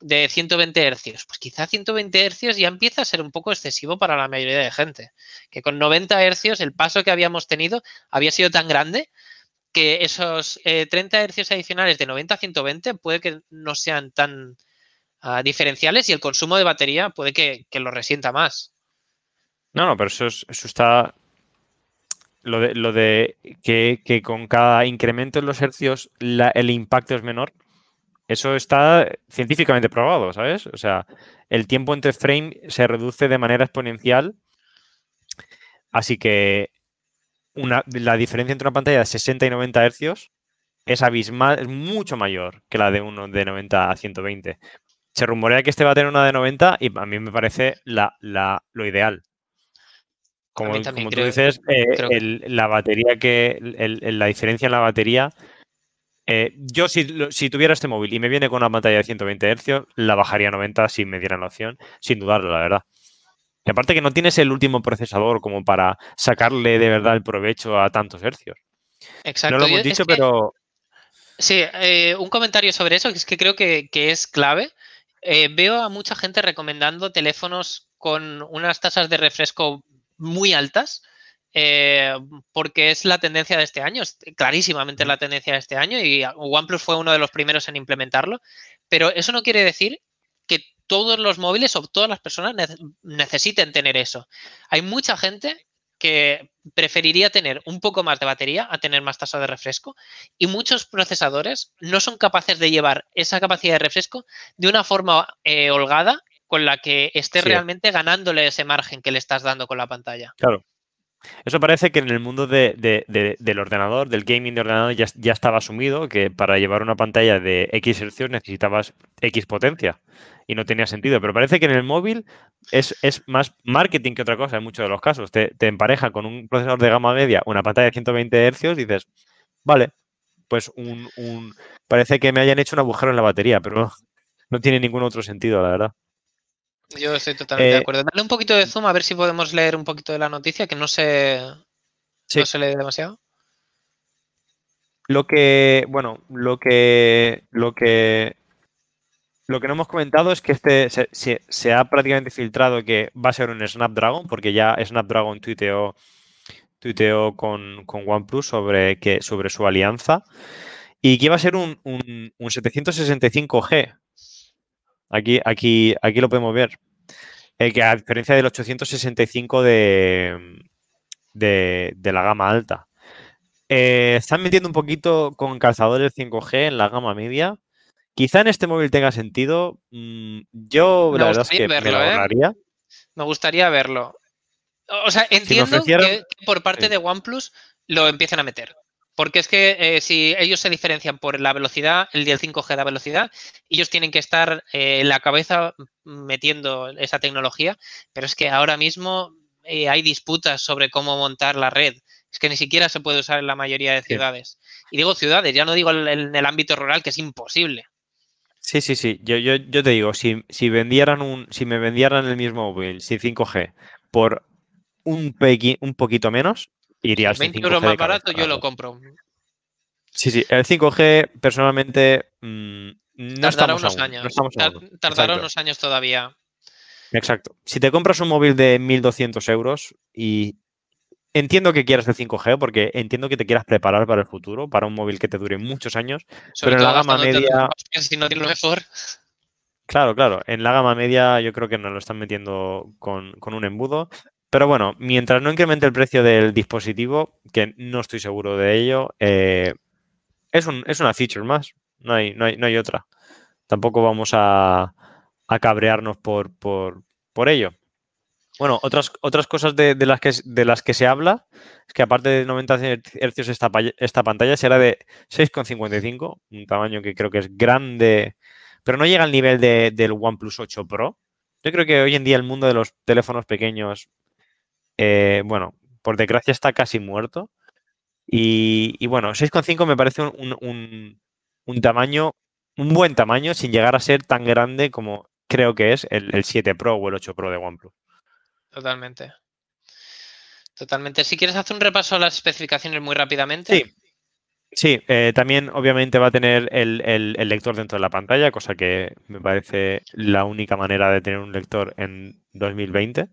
de 120 Hz. Pues quizá 120 Hz ya empieza a ser un poco excesivo para la mayoría de gente. Que con 90 Hz el paso que habíamos tenido había sido tan grande que esos 30 eh, Hz adicionales de 90 a 120 puede que no sean tan ah, diferenciales y el consumo de batería puede que, que lo resienta más. No, no, pero eso, eso está. Lo de, lo de que, con cada incremento en los hercios el impacto es menor, eso está científicamente probado, ¿sabes? O sea, el tiempo entre frame se reduce de manera exponencial. Así que una, la diferencia entre una pantalla de 60 y 90 hercios es abismal, es mucho mayor que la de uno de 90 a 120. Se rumorea que este va a tener una de 90 y a mí me parece la, lo ideal. Como, tú dices, eh, la batería que. la diferencia en la batería. Eh, yo, si, tuviera este móvil y me viene con una pantalla de 120 Hz, la bajaría a 90 si me dieran la opción, sin dudarlo, la verdad. Y aparte que no tienes el último procesador como para sacarle de verdad el provecho a tantos hercios. Exacto. No lo hemos dicho, pero. Sí, eh, un comentario sobre eso, que es que creo que, es clave. veo a mucha gente recomendando teléfonos con unas tasas de refresco muy altas, eh, porque es la tendencia de este año, es clarísimamente la tendencia de este año y OnePlus fue uno de los primeros en implementarlo, pero eso no quiere decir que todos los móviles o todas las personas necesiten tener eso. Hay mucha gente que preferiría tener un poco más de batería a tener más tasa de refresco y muchos procesadores no son capaces de llevar esa capacidad de refresco de una forma eh, holgada con la que esté realmente ganándole ese margen que le estás dando con la pantalla. Claro. Eso parece que en el mundo de, de, de, del ordenador, del gaming de ordenador, ya, estaba asumido que para llevar una pantalla de X hercios necesitabas X potencia y no tenía sentido. Pero parece que en el móvil es, más marketing que otra cosa en muchos de los casos. Te, te, empareja con un procesador de gama media, una pantalla de 120 hercios y dices, vale, pues un, parece que me hayan hecho un agujero en la batería, pero no tiene ningún otro sentido, la verdad. Yo estoy totalmente eh, de acuerdo. Dale un poquito de zoom a ver si podemos leer un poquito de la noticia, que no se, sí. no se lee demasiado. Lo que, bueno, lo que, lo que, lo que no hemos comentado es que este se, se, se, ha prácticamente filtrado que va a ser un Snapdragon, porque ya Snapdragon tuiteó, tuiteó con, con OnePlus sobre, que, sobre su alianza y que iba a ser un, un, un 765G, Aquí, aquí, aquí lo podemos ver. Eh, que a diferencia del 865 de, de, de la gama alta. Eh, están metiendo un poquito con calzadores 5G en la gama media. Quizá en este móvil tenga sentido. Mm, yo, me la verdad es que verlo, me, ¿eh? me gustaría verlo. O sea, entiendo si que por parte de OnePlus lo empiecen a meter. Porque es que eh, si ellos se diferencian por la velocidad, el del 5G da velocidad, ellos tienen que estar eh, en la cabeza metiendo esa tecnología, pero es que ahora mismo eh, hay disputas sobre cómo montar la red. Es que ni siquiera se puede usar en la mayoría de ciudades. Sí. Y digo ciudades, ya no digo en, el ámbito rural, que es imposible. Sí, sí, sí. Yo, yo, yo te digo, si, si vendieran un, si me vendieran el mismo móvil, si 5G, por un poquito menos, iría al 20 euros más barato, yo lo compro. Sí, sí, el 5G personalmente mmm, no tardará unos aún, años. No Tar tardará Exacto. unos años todavía. Exacto. Si te compras un móvil de 1.200 euros y entiendo que quieras el 5G porque entiendo que te quieras preparar para el futuro, para un móvil que te dure muchos años, Sobre pero en la gama media... los Si no tiene lo mejor. Claro, claro. En la gama media yo creo que nos lo están metiendo con, con un embudo. Pero bueno, mientras no incremente el precio del dispositivo, que no estoy seguro de ello, eh, es, un, es, una feature más. No hay, no hay, no hay otra. Tampoco vamos a, a cabrearnos por, por, por, ello. Bueno, otras, otras cosas de, de, las que, de las que se habla es que aparte de 90 Hz esta, esta pantalla será de 6,55, un tamaño que creo que es grande, pero no llega al nivel de, del OnePlus 8 Pro. Yo creo que hoy en día el mundo de los teléfonos pequeños eh, bueno, por desgracia está casi muerto. Y, y bueno, 6,5 me parece un, un, un, tamaño, un buen tamaño, sin llegar a ser tan grande como creo que es el, el 7 Pro o el 8 Pro de OnePlus. Totalmente. Totalmente. Si quieres hacer un repaso a las especificaciones muy rápidamente. Sí. Sí, eh, también obviamente va a tener el, el, el, lector dentro de la pantalla, cosa que me parece la única manera de tener un lector en 2020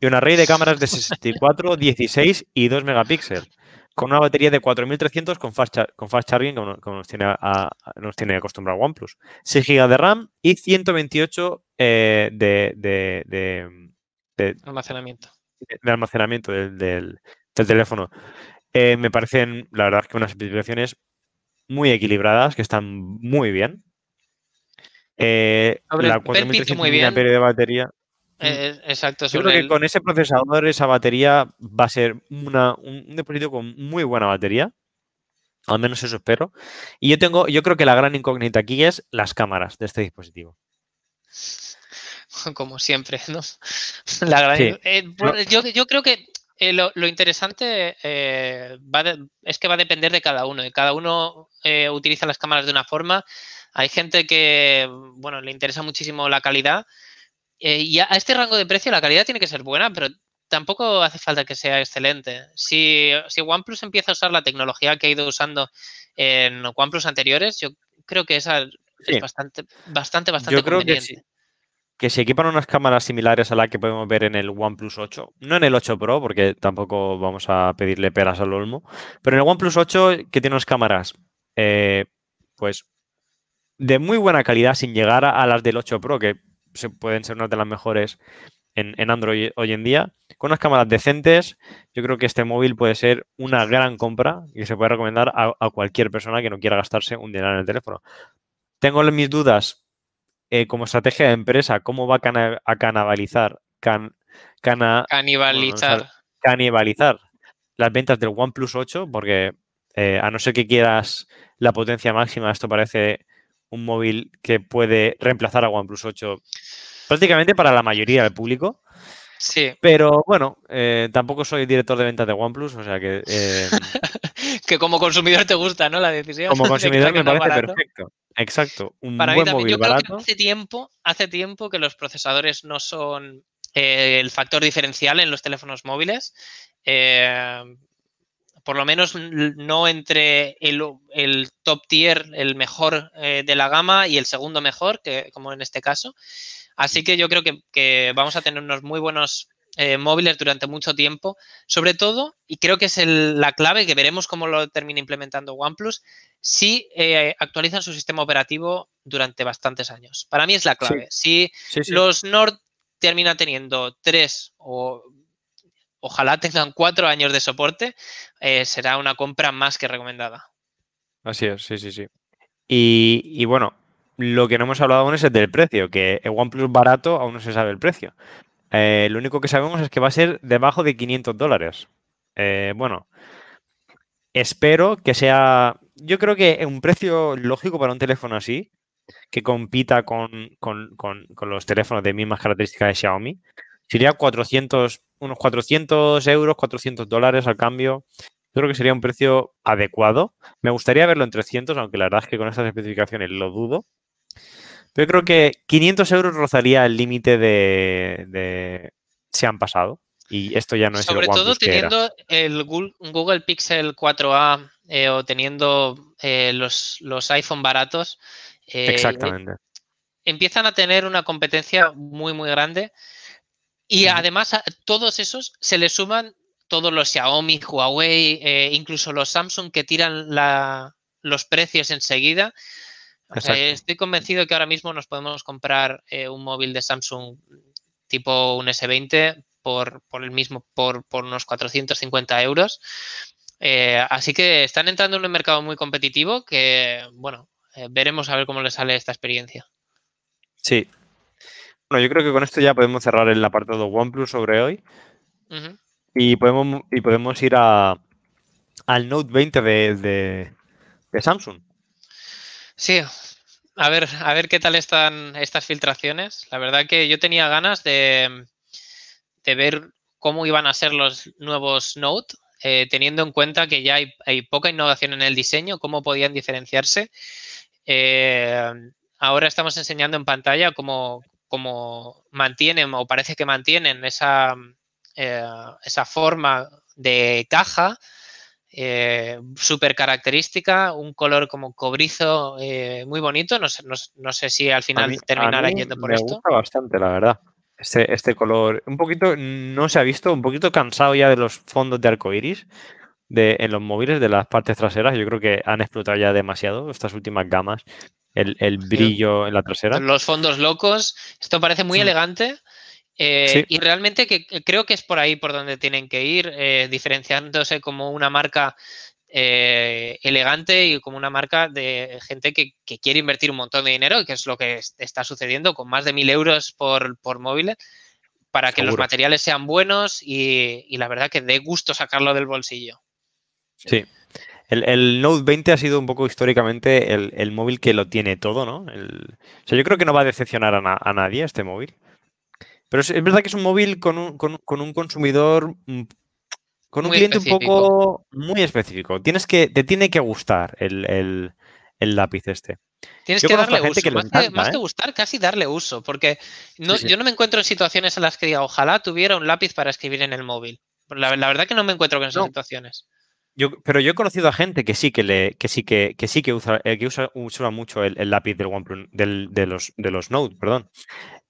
y un array de cámaras de 64, 16 y 2 megapíxeles, con una batería de 4300 con fast, con fast charging, como, como nos, tiene a, a, nos tiene acostumbrado OnePlus, 6 GB de RAM y 128 eh, de, de, de, de, almacenamiento. De, almacenamiento del, del, del teléfono. Eh, me parecen, la verdad, que unas especificaciones muy equilibradas, que están muy bien. Eh, la 4300 muy bien. de batería. Eh, exacto. Yo creo que el... con ese procesador, esa batería va a ser una, un, dispositivo con muy buena batería. Al menos eso espero. Y yo tengo, yo creo que la gran incógnita aquí es las cámaras de este dispositivo. Como siempre, ¿no? La gran... sí. eh, bueno, yo, yo, creo que eh, lo, lo, interesante va de, es que va a depender de cada uno. Cada uno utiliza las cámaras de una forma. Hay gente que, bueno, le interesa muchísimo la calidad eh, y a este rango de precio la calidad tiene que ser buena, pero tampoco hace falta que sea excelente. Si, si, OnePlus empieza a usar la tecnología que ha ido usando en OnePlus anteriores, yo creo que esa sí. es bastante, bastante, bastante yo creo conveniente. Que, sí. que se equipan unas cámaras similares a la que podemos ver en el OnePlus 8, no en el 8 Pro, porque tampoco vamos a pedirle peras al olmo, pero en el OnePlus 8 que tiene unas cámaras, eh, pues de muy buena calidad sin llegar a, a las del 8 Pro, que se pueden ser una de las mejores en, en, Android hoy en día. Con unas cámaras decentes, yo creo que este móvil puede ser una gran compra y se puede recomendar a, a cualquier persona que no quiera gastarse un dinero en el teléfono. Tengo mis dudas eh, como estrategia de empresa, cómo va a, cana a canibalizar. Can, cana, canibalizar. Bueno, canibalizar las ventas del OnePlus 8, porque eh, a no ser que quieras la potencia máxima, esto parece un móvil que puede reemplazar a OnePlus 8 prácticamente para la mayoría del público. Sí. Pero bueno, eh, tampoco soy director de ventas de OnePlus, o sea que... eh, Que como consumidor te gusta, ¿no? La decisión. como consumidor me parece barato. perfecto. Exacto. Un Para mí buen también. móvil Yo creo barato. que hace tiempo, hace tiempo que los procesadores no son eh, el factor diferencial en los teléfonos móviles. Por lo menos no entre el, el top tier, el mejor eh, de la gama y el segundo mejor, que, como en este caso. Así que yo creo que, que vamos a tener unos muy buenos eh, móviles durante mucho tiempo. Sobre todo, y creo que es el- la clave, que veremos cómo lo termina implementando OnePlus, si eh, actualizan su sistema operativo durante bastantes años. Para mí es la clave. Si Sí, sí. los Nord terminan teniendo tres o ojalá tengan cuatro años de soporte, eh, será una compra más que recomendada. Así es, sí, sí, sí. Y, bueno, lo que no hemos hablado aún es el del precio, que el OnePlus barato aún no se sabe el precio. Eh, lo único que sabemos es que va a ser debajo de 500 dólares. Eh, bueno, espero que sea, yo creo que un precio lógico para un teléfono así, que compita con, con- con- con los teléfonos de mismas características de Xiaomi, sería 400, unos 400 euros, 400 dólares al cambio. Yo creo que sería un precio adecuado. Me gustaría verlo en 300, aunque la verdad es que con estas especificaciones lo dudo. Pero yo creo que 500 euros rozaría el límite de, de- Se han pasado. Y esto ya no es Sobre el todo OnePlus que teniendo el Google Pixel 4a eh, o teniendo eh, los, los iPhone baratos, eh, Exactamente. empiezan a tener una competencia muy, muy grande. Y además a todos esos se le suman todos los Xiaomi, Huawei, eh, incluso los Samsung que tiran la- los precios enseguida. O sea, Exacto. estoy convencido que ahora mismo nos podemos comprar eh, un móvil de Samsung tipo un S20 por, por el mismo, por, por unos 450 euros. Eh, así que están entrando en un mercado muy competitivo que, bueno, eh, veremos a ver cómo les sale esta experiencia. Sí. Bueno, yo creo que con esto ya podemos cerrar el apartado OnePlus sobre hoy. Y podemos, y podemos ir a, al Note 20 de, de- de Samsung. Sí, a ver, a ver qué tal están estas filtraciones. La verdad que yo tenía ganas de, de ver cómo iban a ser los nuevos Note, eh, teniendo en cuenta que ya hay, hay poca innovación en el diseño, cómo podían diferenciarse. Eh, ahora estamos enseñando en pantalla cómo, cómo mantienen o parece que mantienen esa, eh, esa forma de caja eh, súper característica, un color como cobrizo eh, muy bonito. No sé, no, no sé si al final mí- mí yendo por me esto. gusta bastante, la verdad. Este, este color, un poquito, no se ha visto, un poquito cansado ya de los fondos de arcoiris de, en los móviles de las partes traseras. Yo creo que han explotado ya demasiado estas últimas gamas. El, el brillo en la trasera. Los fondos locos, esto parece muy Sí. elegante. eh, Sí. Y realmente que, que creo que es por ahí por donde tienen que ir, eh, diferenciándose como una marca eh, elegante y como una marca de gente que, que quiere invertir un montón de dinero, que es lo que es- está sucediendo con más de mil euros por, por móvil, para que los materiales sean buenos y, y la verdad que dé gusto sacarlo del bolsillo. Sí. El, el Note 20 ha sido un poco históricamente el, el móvil que lo tiene todo, ¿no? El- o sea, yo creo que no va a decepcionar a, na- a nadie este móvil. Pero es, es verdad que es un móvil con un, con, con un consumidor, mm, con un Muy cliente un poco muy específico. Tienes que, te tiene que gustar el, el- el lápiz este. Tienes Yo que darle uso, que más, que, encanta, que ¿eh? gustar, casi darle uso, porque no, Sí, sí. yo no me encuentro en situaciones en las que diga, ojalá tuviera un lápiz para escribir en el móvil. La, la verdad que no me encuentro con esas No. situaciones. Yo, pero yo he conocido a gente que sí que le, que sí que, que sí que usa, eh, que usa, usa mucho el, el lápiz del OnePlus, del, de los, de los Note, perdón.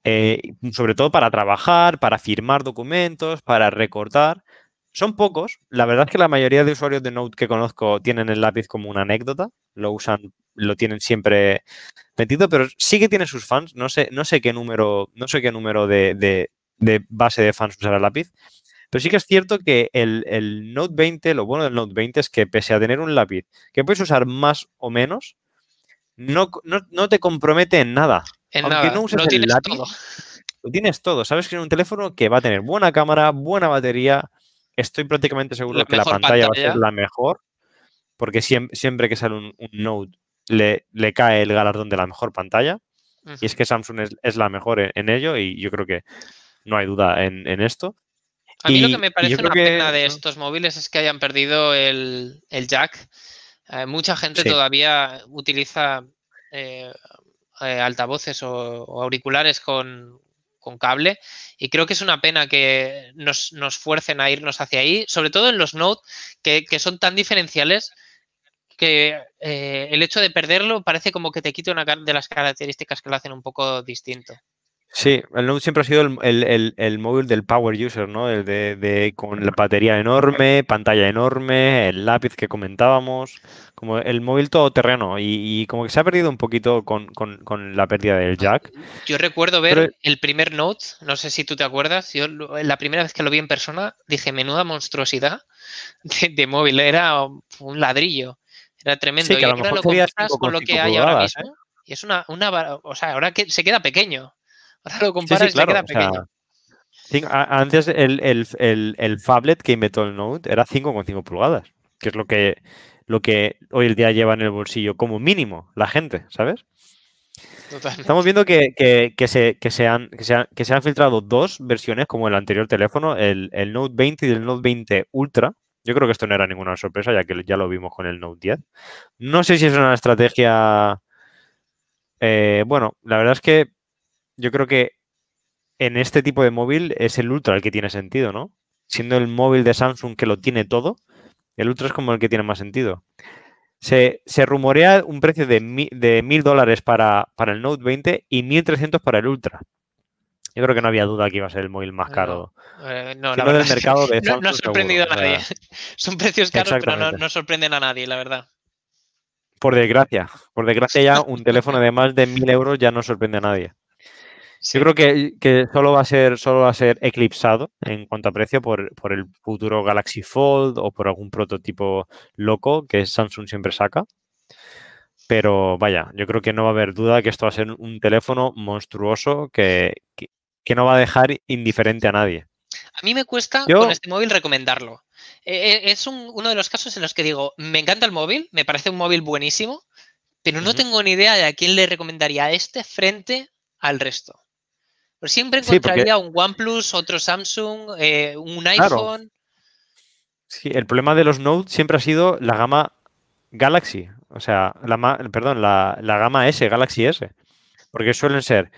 Eh, sobre todo para trabajar, para firmar documentos, para recortar. Son pocos. La verdad es que la mayoría de usuarios de Note que conozco tienen el lápiz como una anécdota. Lo usan, lo tienen siempre metido, pero sí que tiene sus fans. No sé, no sé qué número, no sé qué número de, de- de base de fans usará el lápiz. Pero sí que es cierto que el, el Note 20, lo bueno del Note 20 es que pese a tener un lápiz que puedes usar más o menos, no, no, no te compromete en nada. En Aunque nada, no uses lo el tienes lápiz, todo. Lo tienes todo. Sabes que es un teléfono que va a tener buena cámara, buena batería, estoy prácticamente seguro La que la pantalla, va a ser la mejor, porque siempre, siempre que sale un, un Note le, le cae el galardón de la mejor pantalla, y es que Samsung es, es la mejor en, en ello, y yo creo que no hay duda en, en esto. A mí lo que me parece una que- pena de estos móviles es que hayan perdido el, el jack. Eh, mucha gente Sí. todavía utiliza eh, eh, altavoces o, o auriculares con, con cable y creo que es una pena que nos, nos fuercen a irnos hacia ahí, sobre todo en los Note que, que son tan diferenciales que el hecho de perderlo parece como que te quita una de las características que lo hacen un poco distinto. Sí, el Note siempre ha sido el, el- el- el móvil del power user, ¿no? El de, de- con la batería enorme, pantalla enorme, el lápiz que comentábamos, como el móvil todoterreno y, y como que se ha perdido un poquito con, con- con la pérdida del jack. Yo recuerdo ver Pero- el primer Note, no sé si tú te acuerdas, yo la primera vez que lo vi en persona dije, menuda monstruosidad de, de móvil, era un ladrillo, era tremendo. Sí, que a y lo ahora mejor lo con lo 5,5 que hay ahora ¿eh? mismo y es una, una, o sea, ahora que se queda pequeño. Ahora lo comparas y se claro, queda pequeño. antes el, el, el, el phablet que inventó el Note era 5,5 pulgadas, que es lo que, lo que hoy el día lleva en el bolsillo como mínimo la gente, ¿sabes? Totalmente. Estamos viendo que, que- que se, que, se han, que, se han, que se han filtrado dos versiones como el anterior teléfono, el, el Note 20 y el Note 20 Ultra. Yo creo que esto no era ninguna sorpresa, ya que ya lo vimos con el Note 10. No sé si es una estrategia... eh, bueno, la verdad es que yo creo que en este tipo de móvil es el Ultra el que tiene sentido, ¿no? Siendo el móvil de Samsung que lo tiene todo, el Ultra es como el que tiene más sentido. Se, se rumorea un precio de mi- de mil dólares para, para el Note 20 y 1300 para el Ultra. Yo creo que no había duda que iba a ser el móvil más No, caro. Eh, no, la del mercado de no, no ha sorprendido seguro, a o nadie. sea, Son precios caros, pero no, no sorprenden a nadie, la verdad. por desgracia. Por desgracia ya un teléfono de más de mil euros ya no sorprende a nadie. Sí. Yo creo que, que solo va a ser, solo va a ser eclipsado en cuanto a precio por, por el futuro Galaxy Fold o por algún prototipo loco que Samsung siempre saca. Pero vaya, yo creo que no va a haber duda que esto va a ser un teléfono monstruoso que, que, que no va a dejar indiferente a nadie. A mí me cuesta Yo- con este móvil recomendarlo. Eh, eh, es un- uno de los casos en los que digo, me encanta el móvil, me parece un móvil buenísimo, pero no tengo ni idea de a quién le recomendaría este frente al resto. Pero siempre Sí, porque- encontraría un OnePlus, otro Samsung, eh, un Claro. iPhone. Sí, el problema de los Note siempre ha sido la gama Galaxy, o sea, la, perdón, la, la gama S, Galaxy S, porque suelen ser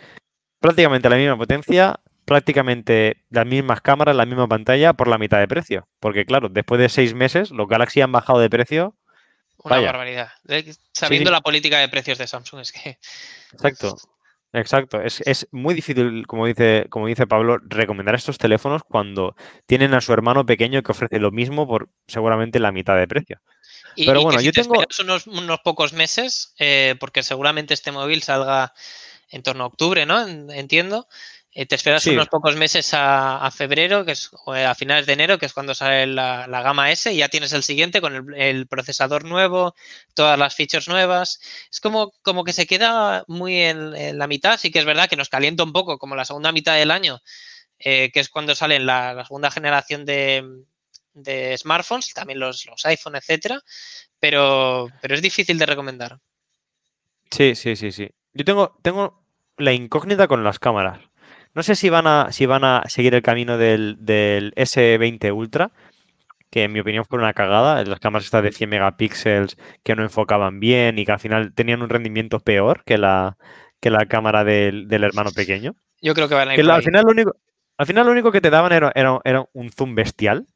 prácticamente la misma potencia, prácticamente las mismas cámaras, la misma pantalla por la mitad de precio. Porque claro, después de seis meses los Galaxy han bajado de precio. Una Vaya. barbaridad. Sabiendo sí. la política de precios de Samsung, es que Exacto. Exacto, es, es muy difícil, como dice, como dice Pablo, recomendar estos teléfonos cuando tienen a su hermano pequeño que ofrece lo mismo por seguramente la mitad de precio. Y, Pero y que bueno, si yo te tengo- esperas unos, unos pocos meses, eh, porque seguramente este móvil salga en torno a octubre, ¿no? En- Entiendo. Eh, te esperas Sí. unos pocos meses a, a febrero, que es o a finales de enero, que es cuando sale la, la gama S, y ya tienes el siguiente con el, el procesador nuevo, todas las features nuevas. Es como, como que se queda muy en, en la mitad. Sí que es verdad que nos calienta un poco, como la segunda mitad del año, eh, que es cuando sale la, la segunda generación de, de smartphones, también los, los iPhone, etcétera, pero, pero es difícil de recomendar. Sí, sí, sí, sí. Yo tengo, tengo la incógnita con las cámaras. No sé si van a, si van a seguir el camino del, del S20 Ultra, que en mi opinión fue una cagada. Las cámaras estas de 100 megapíxeles que no enfocaban bien y que al final tenían un rendimiento peor que la, que la cámara del, del hermano pequeño. Yo creo que van a ir Que lo- al final lo único, al final lo único que te daban era, era, era un zoom bestial.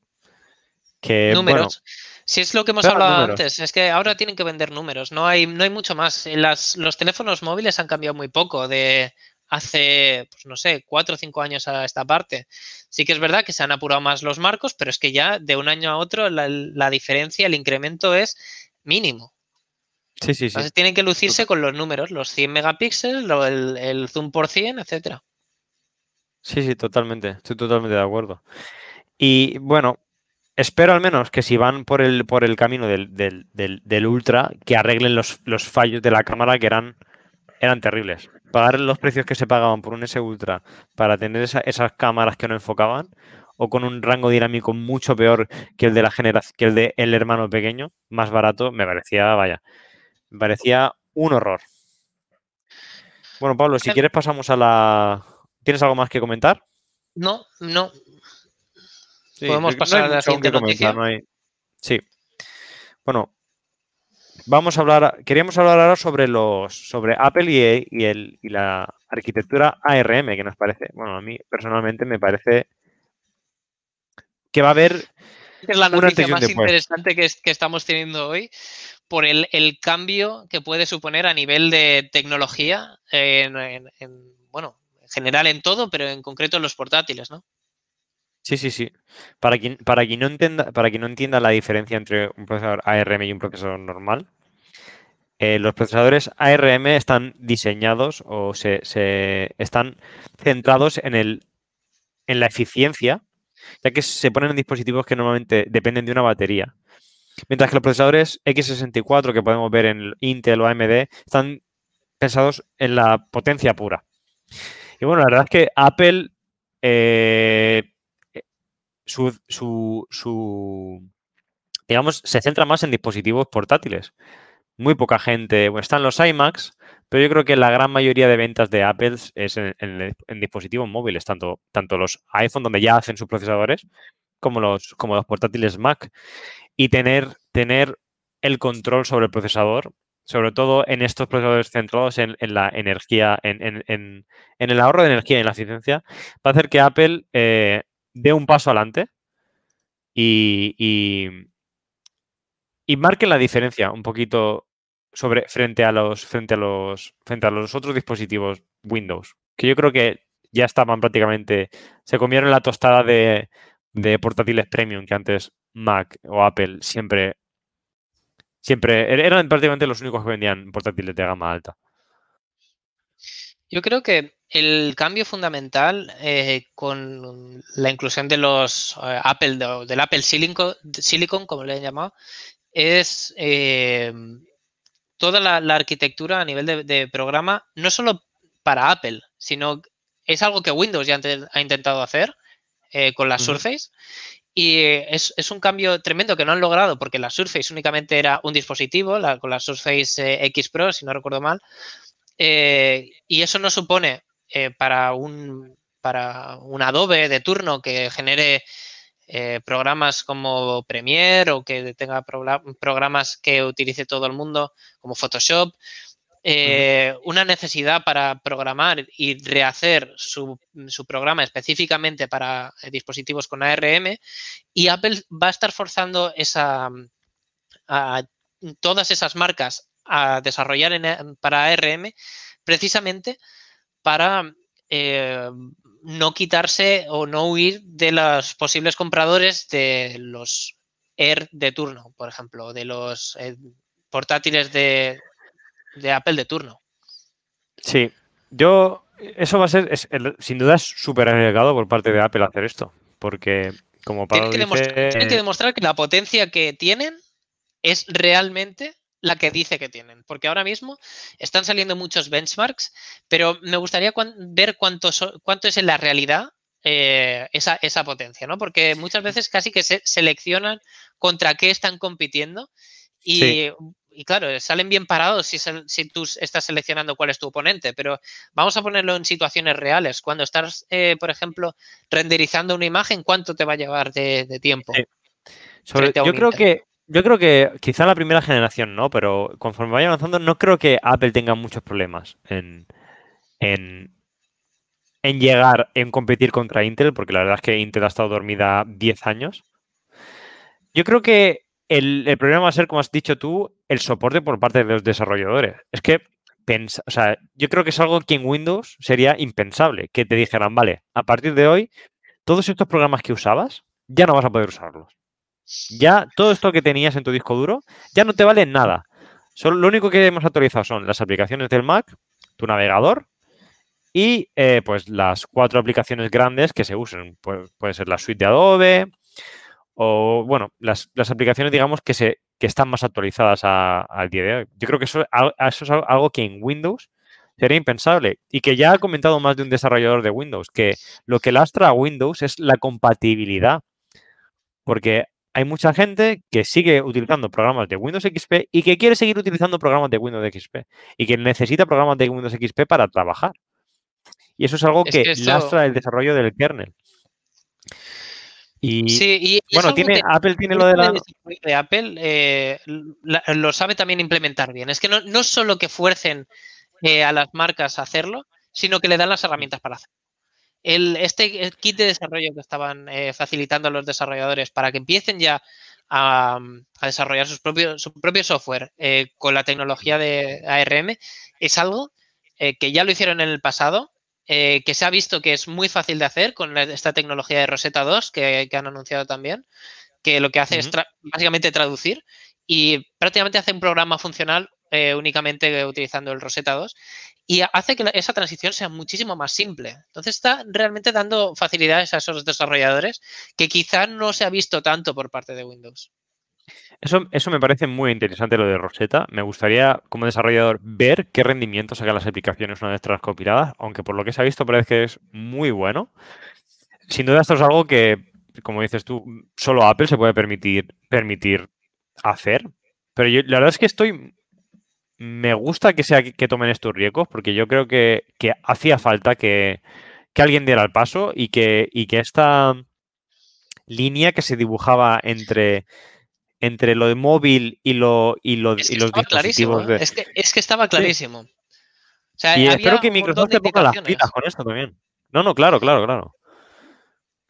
Que, bueno, números. si es lo que hemos hablado números. antes, es que ahora tienen que vender números, no hay, no hay mucho más. Las, los teléfonos móviles han cambiado muy poco de hace, pues no sé, cuatro o cinco años a esta parte. Sí que es verdad que se han apurado más los marcos, pero es que ya de un año a otro la, la diferencia, el incremento es mínimo. sí, sí, sí. Entonces tienen que lucirse con los números, los 100 megapíxeles, lo- el, el zoom por 100, etcétera. Sí, sí, totalmente. Estoy totalmente de acuerdo. Y bueno, espero al menos que si van por el, por el camino del, del, del, del Ultra, que arreglen los, los fallos de la cámara que eran, eran terribles. Pagar los precios que se pagaban por un S Ultra para tener esa- esas cámaras que no enfocaban, o con un rango dinámico mucho peor que el de la generación, que el de el hermano pequeño, más barato, me parecía, vaya, me parecía un horror. Bueno, Pablo, si quieres pasamos a la. ¿Tienes algo más que comentar? No, no. Podemos pasar a la siguiente noticia. Sí. Bueno, vamos a hablar. Queríamos hablar ahora sobre los. sobre Apple y, el, y la arquitectura ARM, que nos parece. Bueno, a mí personalmente me parece que va a haber. Es la noticia más interesante que, que, estamos teniendo hoy por el, cambio que puede suponer a nivel de tecnología, en, bueno, en general en todo, pero en concreto en los portátiles, ¿no? Sí, sí, sí. Para quien, para quien, no, entienda, para quien no entienda la diferencia entre un procesador ARM y un procesador normal, eh, los procesadores ARM están diseñados o se, están centrados en, el, en la eficiencia, ya que se ponen en dispositivos que normalmente dependen de una batería. Mientras que los procesadores x64 que podemos ver en Intel o AMD están pensados en la potencia pura. Y bueno, la verdad es que Apple, eh, su, su, digamos, se centra más en dispositivos portátiles. Muy poca gente, bueno, están los iMacs, pero yo creo que la gran mayoría de ventas de Apple es en, dispositivos móviles, tanto, tanto los iPhone, donde ya hacen sus procesadores, como los, como los portátiles Mac. Y tener, tener el control sobre el procesador, sobre todo en estos procesadores centrados en, la energía, en, el ahorro de energía y en la eficiencia, va a hacer que Apple eh, dé un paso adelante y, y, marque la diferencia un poquito sobre frente a los frente a los frente a los otros dispositivos Windows que yo creo que ya estaban prácticamente se comieron la tostada de, portátiles premium que antes Mac o Apple siempre, siempre er-, eran prácticamente los únicos que vendían portátiles de gama alta. Yo creo que el cambio fundamental eh, con la inclusión de los eh, Apple, del Apple Silicon, como le han llamado, es eh, toda la, arquitectura a nivel de, programa, no solo para Apple, sino es algo que Windows ya ha intentado hacer con la Surface y es, un cambio tremendo que no han logrado porque la Surface únicamente era un dispositivo, con la Surface eh, X Pro, si no recuerdo mal. Eh, y eso no supone eh, para, un, para un Adobe de turno que genere programas como Premiere o que tenga programas que utilice todo el mundo como Photoshop eh, una necesidad para programar y rehacer su, programa específicamente para eh, dispositivos con ARM y Apple va a estar forzando esa, a todas esas marcas a desarrollar para ARM precisamente para eh, no quitarse o no huir de los posibles compradores de los Air de turno, por ejemplo, de los portátiles de, de Apple de turno. Sí, yo, eso va a ser, sin duda es súper arriesgado por parte de Apple hacer esto, porque como Pablo tienen que, demostrar, que la potencia que tienen es realmente la que dice que tienen, porque ahora mismo están saliendo muchos benchmarks, pero me gustaría ver cuánto, cuánto es en la realidad eh, esa, esa, potencia, ¿no? Porque muchas veces casi que se seleccionan contra qué están compitiendo y y claro, salen bien parados si, si, tú estás seleccionando cuál es tu oponente, pero vamos a ponerlo en situaciones reales. Cuando estás, eh, por ejemplo, renderizando una imagen, ¿cuánto te va a llevar de, tiempo? yo creo que yo creo que quizá la primera generación no, pero conforme vaya avanzando, no creo que Apple tenga muchos problemas en, en, en llegar, en competir contra Intel, porque la verdad es que Intel ha estado dormida 10 años. Yo creo que el, problema va a ser, como has dicho tú, el soporte por parte de los desarrolladores. Es que, o sea, yo creo que es algo que en Windows sería impensable, que te dijeran, vale, a partir de hoy, todos estos programas que usabas, ya no vas a poder usarlos. Ya todo esto que tenías en tu disco duro, ya no te vale nada. Solo, lo único que hemos actualizado son las aplicaciones del Mac, tu navegador y eh, pues las cuatro aplicaciones grandes que se usen. puede ser la suite de Adobe, o bueno, las, aplicaciones, digamos, que, se, que están más actualizadas al día de hoy. Yo creo que eso, eso, es algo que en Windows sería impensable. Y que ya ha comentado más de un desarrollador de Windows, que lo que lastra a Windows es la compatibilidad. Porque hay mucha gente que sigue utilizando programas de Windows XP y que quiere seguir utilizando programas de Windows XP y que necesita programas de Windows XP para trabajar. Y eso es algo que, lastra el desarrollo del kernel. Y, sí, bueno, tiene, Apple tiene lo de la... De Apple eh, lo sabe también implementar bien. Es que no, no solo que fuercen eh, a las marcas a hacerlo, sino que le dan las herramientas para hacerlo. El, este kit de desarrollo que estaban eh, facilitando a los desarrolladores para que empiecen ya a, desarrollar sus propios, su propio software con la tecnología de ARM es algo que ya lo hicieron en el pasado eh, que se ha visto que es muy fácil de hacer con esta tecnología de Rosetta 2 que, han anunciado también, que lo que hace es básicamente traducir y prácticamente hace un programa funcional eh, únicamente utilizando el Rosetta 2 y hace que esa transición sea muchísimo más simple. Entonces está realmente dando facilidades a esos desarrolladores que quizás no se ha visto tanto por parte de Windows. Eso, eso me parece muy interesante lo de Rosetta. Me gustaría, como desarrollador, ver qué rendimiento sacan las aplicaciones una vez transcompiladas, aunque por lo que se ha visto parece que es muy bueno. Sin duda esto es algo que, como dices tú, solo Apple se puede permitir, permitir hacer. Pero la verdad es que estoy... Me gusta que sea que tomen estos riesgos porque yo creo que, hacía falta que, alguien diera el paso y que, y que esta línea que se dibujaba entre entre lo de móvil y, lo, y, lo, y los dispositivos. ¿eh? Es, que, es, que, estaba clarísimo. y espero que Microsoft te ponga las pilas con esto también. No, no, claro, claro, claro.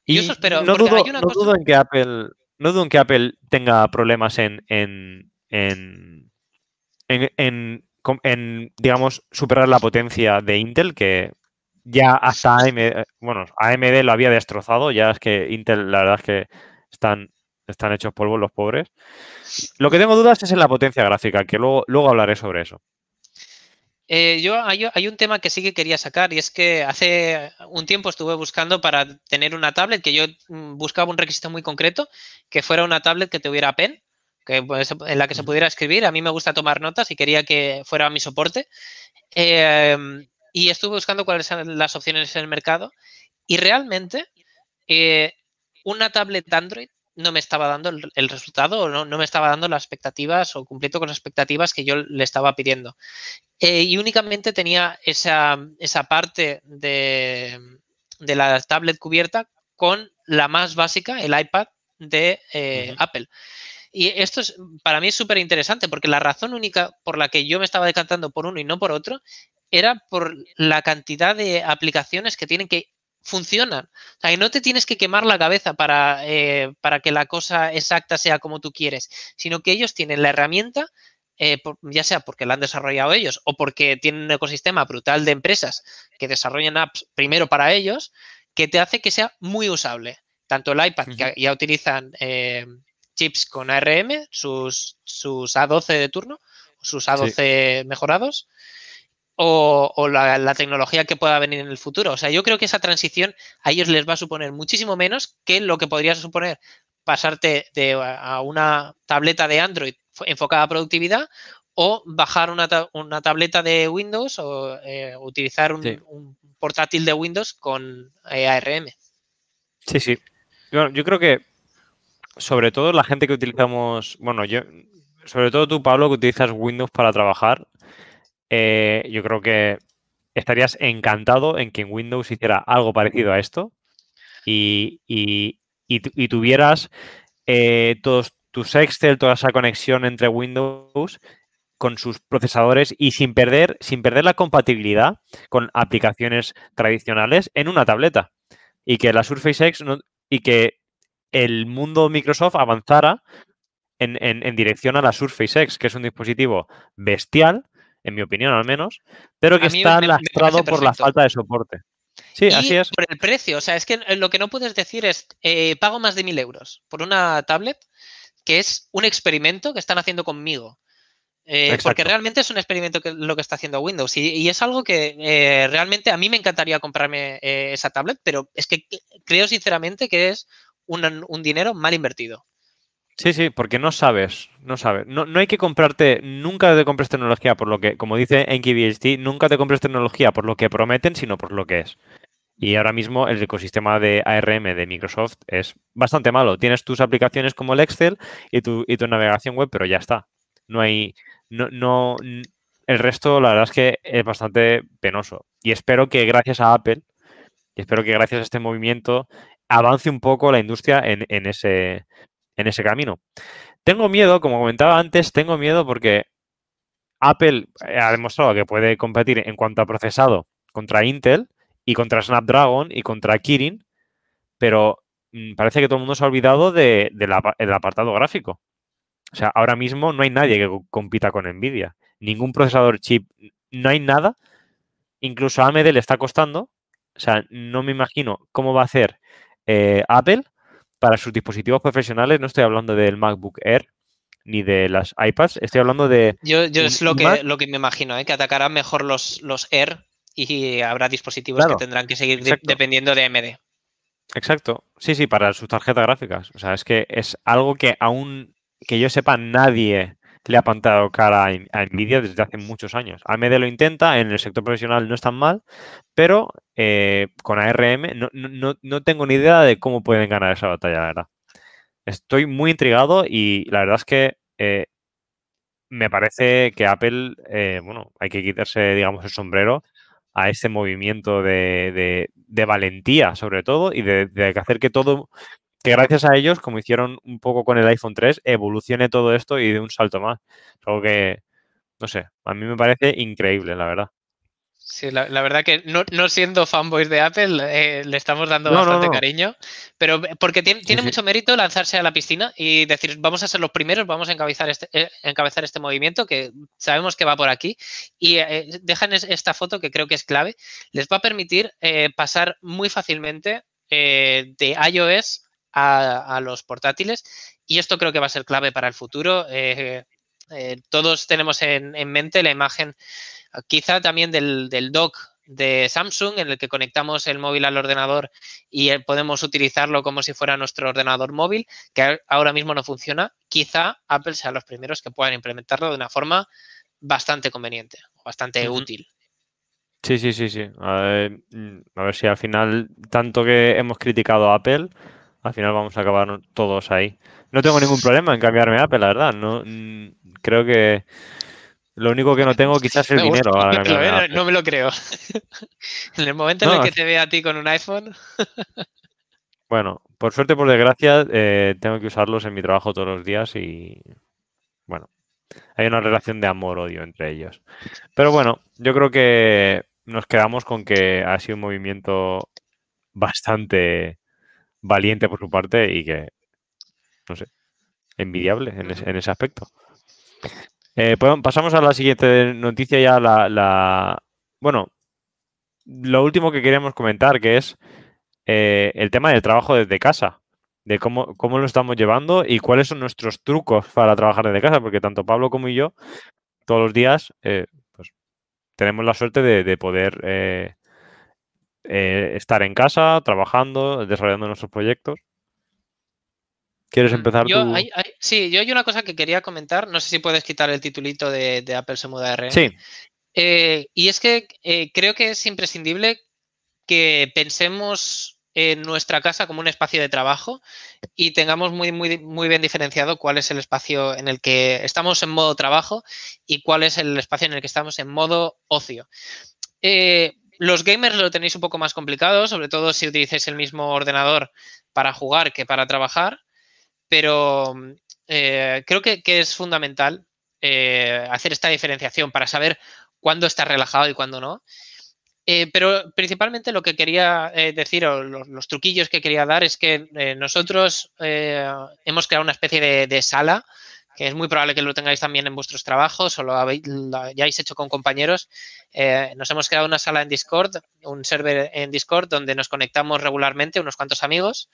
Y, eso espero. No, dudo, no dudo, en que Apple. No dudo en que Apple tenga problemas en, en, en, en, digamos, superar la potencia de Intel, que ya hasta AMD, bueno, AMD lo había destrozado, ya es que Intel la verdad es que están están hechos polvo los pobres. Lo que tengo dudas es en la potencia gráfica, que luego, luego hablaré sobre eso. Eh, yo hay, un tema que sí que quería sacar y es que hace un tiempo estuve buscando para tener una tablet que yo mm, buscaba un requisito muy concreto, que fuera una tablet que tuviera pen, que, pues, en la que se pudiera escribir. A mí me gusta tomar notas y quería que fuera mi soporte. Em, y estuve buscando cuáles eran las opciones en el mercado y realmente eh, una tablet Android no me estaba dando el, resultado no, no, me estaba dando las expectativas o cumpliendo con las expectativas que yo le estaba pidiendo. Eh, y únicamente tenía esa, esa parte de, de, la tablet cubierta con la más básica, el iPad de eh, Apple. Y esto es, para mí es súper interesante porque la razón única por la que yo me estaba decantando por uno y no por otro era por la cantidad de aplicaciones que tienen que funcionan. O sea, que no te tienes que quemar la cabeza para, eh, para que la cosa exacta sea como tú quieres, sino que ellos tienen la herramienta, eh, ya sea porque la han desarrollado ellos o porque tienen un ecosistema brutal de empresas que desarrollan apps primero para ellos, que te hace que sea muy usable. Tanto el iPad, que ya utilizan eh, chips con ARM, sus, sus A12 de turno, sus A12 mejorados, o, la, tecnología que pueda venir en el futuro. O sea, yo creo que esa transición a ellos les va a suponer muchísimo menos que lo que podría suponer pasarte de, a una tableta de Android enfocada a productividad o bajar una, tableta de Windows o eh, utilizar un, portátil de Windows con eh, ARM. Sí, sí. yo creo que sobre todo la gente que utilizamos, bueno, yo, sobre todo tú, Pablo, que utilizas Windows para trabajar, eh, yo creo que estarías encantado en que en Windows hiciera algo parecido a esto y, tuvieras eh, todos tus Excel, toda esa conexión entre Windows con sus procesadores y sin perder, sin perder la compatibilidad con aplicaciones tradicionales en una tableta. Y que la Surface X y que el mundo Microsoft avanzara en, en, dirección a la Surface X, que es un dispositivo bestial, en mi opinión al menos, pero que está lastrado por la falta de soporte. Sí, así es. Por el precio, o sea, es que lo que no puedes decir es, eh, pago más de mil euros por una tablet que es un experimento que están haciendo conmigo. Eh, porque realmente es un experimento que lo que está haciendo Windows y, es algo que eh, realmente a mí me encantaría comprarme esa tablet, pero es que creo sinceramente que es un dinero mal invertido. Sí, sí, porque no sabes, no sabes. No, no hay que comprarte, nunca te compres tecnología por lo que, como dice Enki BHD, nunca te compres tecnología por lo que prometen, sino por lo que es. Y ahora mismo el ecosistema de ARM de Microsoft es bastante malo. Tienes tus aplicaciones como el Excel y tu, y tu navegación web, pero ya está. No hay, no, no, el resto la verdad es que es bastante penoso. Y espero que gracias a Apple, y espero que gracias a este movimiento avance un poco la industria en, ese, camino. Tengo miedo, como comentaba antes, tengo miedo porque Apple ha demostrado que puede competir en cuanto a procesado contra Intel y contra Snapdragon y contra Kirin, pero mm, parece que todo el mundo se ha olvidado del apartado gráfico. O sea, ahora mismo no hay nadie que compita con Nvidia. Ningún procesador chip, no hay nada. Incluso a AMD le está costando. O sea, no me imagino cómo va a hacer eh, Apple para sus dispositivos profesionales, no estoy hablando del MacBook Air ni de las iPads, estoy hablando de... Yo, es lo que, lo que me imagino, ¿eh? que atacarán mejor los, los Air y habrá dispositivos que tendrán que seguir dependiendo de AMD. Exacto. Sí, sí, para sus tarjetas gráficas. O sea, es que es algo que aún que yo sepa nadie le ha pantado cara a, Nvidia desde hace muchos años. AMD lo intenta, en el sector profesional no es tan mal, pero eh, con ARM no, tengo ni idea de cómo pueden ganar esa batalla, la verdad. Estoy muy intrigado y la verdad es que eh, me parece que Apple, eh, bueno, hay que quitarse, digamos, el sombrero a ese movimiento de, valentía, sobre todo, y de, de, hacer que todo que gracias a ellos, como hicieron un poco con el iPhone 3, evolucione todo esto y de un salto más. Algo que, no sé, a mí me parece increíble, la verdad. Sí, la, verdad que no, siendo fanboys de Apple, eh, le estamos dando bastante cariño, pero porque tiene, mucho mérito lanzarse a la piscina y decir, vamos a ser los primeros, vamos a encabezar este, eh, encabezar este movimiento que sabemos que va por aquí y eh, dejan esta foto que creo que es clave, les va a permitir pasar muy fácilmente de iOS a, los portátiles y esto creo que va a ser clave para el futuro. Eh, eh, todos tenemos en, mente la imagen quizá también del, dock de Samsung en el que conectamos el móvil al ordenador y eh, podemos utilizarlo como si fuera nuestro ordenador móvil, que ahora mismo no funciona. Quizá Apple sea los primeros que puedan implementarlo de una forma bastante conveniente, bastante útil. Sí, sí, sí, sí. A ver, mm, a ver, si al final, tanto que hemos criticado a Apple, al final vamos a acabar todos ahí. No tengo ningún problema en cambiarme a Apple, la verdad. No, creo que lo único que no tengo quizás es el dinero. no me lo creo. en el momento en el que te vea a ti con un iPhone. bueno, por suerte, por desgracia, eh, tengo que usarlos en mi trabajo todos los días y bueno, hay una relación de amor-odio entre ellos. Pero bueno, yo creo que nos quedamos con que ha sido un movimiento bastante valiente por su parte y que, no sé, envidiable en, ese, aspecto. Eh, pues, pasamos a la siguiente noticia ya, la, Bueno, lo último que queríamos comentar, que es eh, el tema del trabajo desde casa, de cómo, cómo lo estamos llevando y cuáles son nuestros trucos para trabajar desde casa, porque tanto Pablo como yo, todos los días, eh, pues tenemos la suerte de, poder eh, estar en casa, trabajando, desarrollando nuestros proyectos. ¿Quieres mm, empezar tú? sí, yo hay una cosa que quería comentar. No sé si puedes quitar el titulito de, Apple se muda R. Sí. Eh, y es que eh, creo que es imprescindible que pensemos en nuestra casa como un espacio de trabajo y tengamos muy, muy, muy bien diferenciado cuál es el espacio en el que estamos en modo trabajo y cuál es el espacio en el que estamos en modo ocio. Los gamers lo tenéis un poco más complicado, sobre todo si utilizáis el mismo ordenador para jugar que para trabajar, pero eh, creo que, es fundamental eh, hacer esta diferenciación para saber cuándo está relajado y cuándo no. Eh, pero principalmente lo que quería decir, o los, truquillos que quería dar, es que nosotros hemos creado una especie de sala que es muy probable que lo tengáis también en vuestros trabajos o lo, habéis, hayáis hecho con compañeros. Eh, nos hemos creado una sala en Discord, un server en Discord donde nos conectamos regularmente, unos cuantos amigos.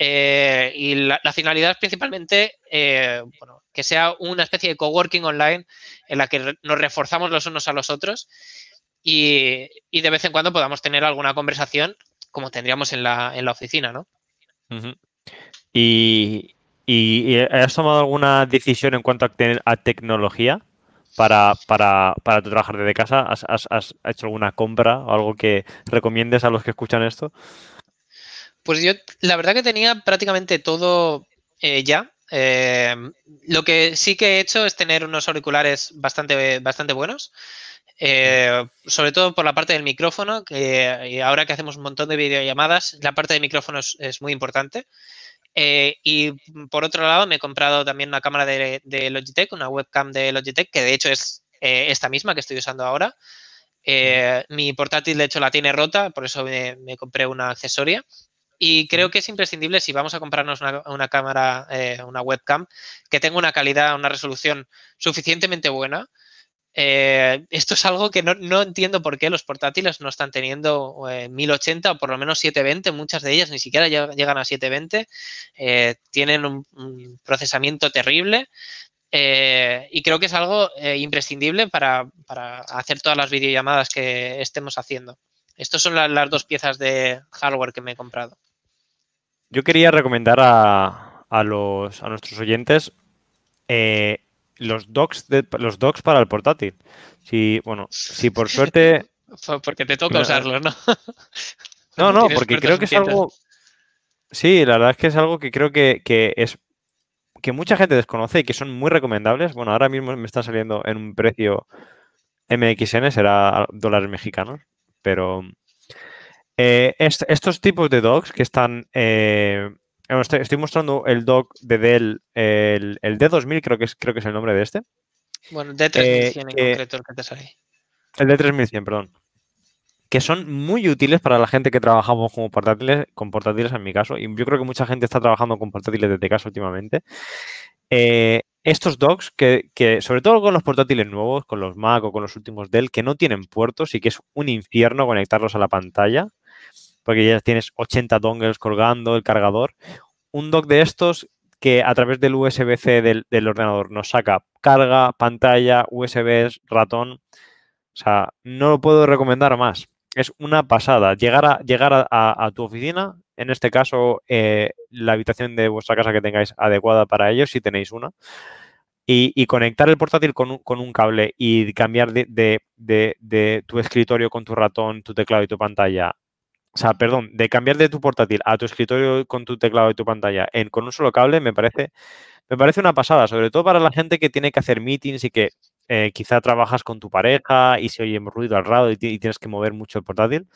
Eh, y la, finalidad es principalmente eh, que sea una especie de coworking online en la que nos reforzamos los unos a los otros y, de vez en cuando podamos tener alguna conversación como tendríamos en la, en la oficina, ¿no? Y, ¿Y, has tomado alguna decisión en cuanto a, tecnología para, para, para, tu trabajar desde casa? ¿Has, hecho alguna compra o algo que recomiendes a los que escuchan esto? Pues yo, la verdad que tenía prácticamente todo eh, ya. Eh, lo que sí que he hecho es tener unos auriculares bastante, bastante buenos. Eh, sobre todo por la parte del micrófono, que ahora que hacemos un montón de videollamadas, la parte del micrófono es, muy importante. Eh, y por otro lado, me he comprado también una cámara de, Logitech, una webcam de Logitech, que de hecho es eh, esta misma que estoy usando ahora. mi portátil, de hecho, la tiene rota, por eso me, compré una accesoria. Y creo que es imprescindible si vamos a comprarnos una, una cámara, una webcam, que tenga una calidad, una resolución suficientemente buena eh, esto es algo que no, entiendo por qué los portátiles no están teniendo 1080 eh, o por lo menos 720. Muchas de ellas ni siquiera llegan a 720. Eh, tienen un, procesamiento terrible. y creo que es algo imprescindible para, hacer todas las videollamadas que estemos haciendo. Estas son las dos piezas de hardware que me he comprado. Yo quería recomendar a, los, a nuestros oyentes los docks, de, los docks para el portátil. Si, bueno, si por suerte. porque te toca usarlos, ¿no? No, no, porque creo que es algo. Sí, la verdad es que es algo que creo que, es que mucha gente desconoce y que son muy recomendables. Bueno, ahora mismo me está saliendo en un precio MXN, será dólares mexicanos, pero eh, estos tipos de docks que están eh, Estoy, mostrando el dock de Dell, el, D2000 creo que, es, creo que es el nombre de este. Bueno, D3100 eh, en concreto el que te sale. El D3100, perdón. Que son muy útiles para la gente que trabajamos como portátiles, con portátiles en mi caso. Y yo creo que mucha gente está trabajando con portátiles desde casa últimamente. Eh, estos docks, que, que, sobre todo con los portátiles nuevos, con los Mac o con los últimos Dell, que no tienen puertos y que es un infierno conectarlos a la pantalla porque ya tienes 80 dongles colgando, el cargador. Un dock de estos que a través del USB-C del, ordenador nos saca carga, pantalla, USB, ratón. O sea, no lo puedo recomendar más. Es una pasada. Llegar a, llegar a, tu oficina, en este caso, eh, la habitación de vuestra casa que tengáis adecuada para ellos, si tenéis una, y, conectar el portátil con un, cable y cambiar de, de, tu escritorio con tu ratón, tu teclado y tu pantalla o sea, perdón, de cambiar de tu portátil a tu escritorio con tu teclado y tu pantalla en, con un solo cable me parece, me parece una pasada, sobre todo para la gente que tiene que hacer meetings y que eh, quizá trabajas con tu pareja y se oye ruido al lado y, tienes que mover mucho el portátil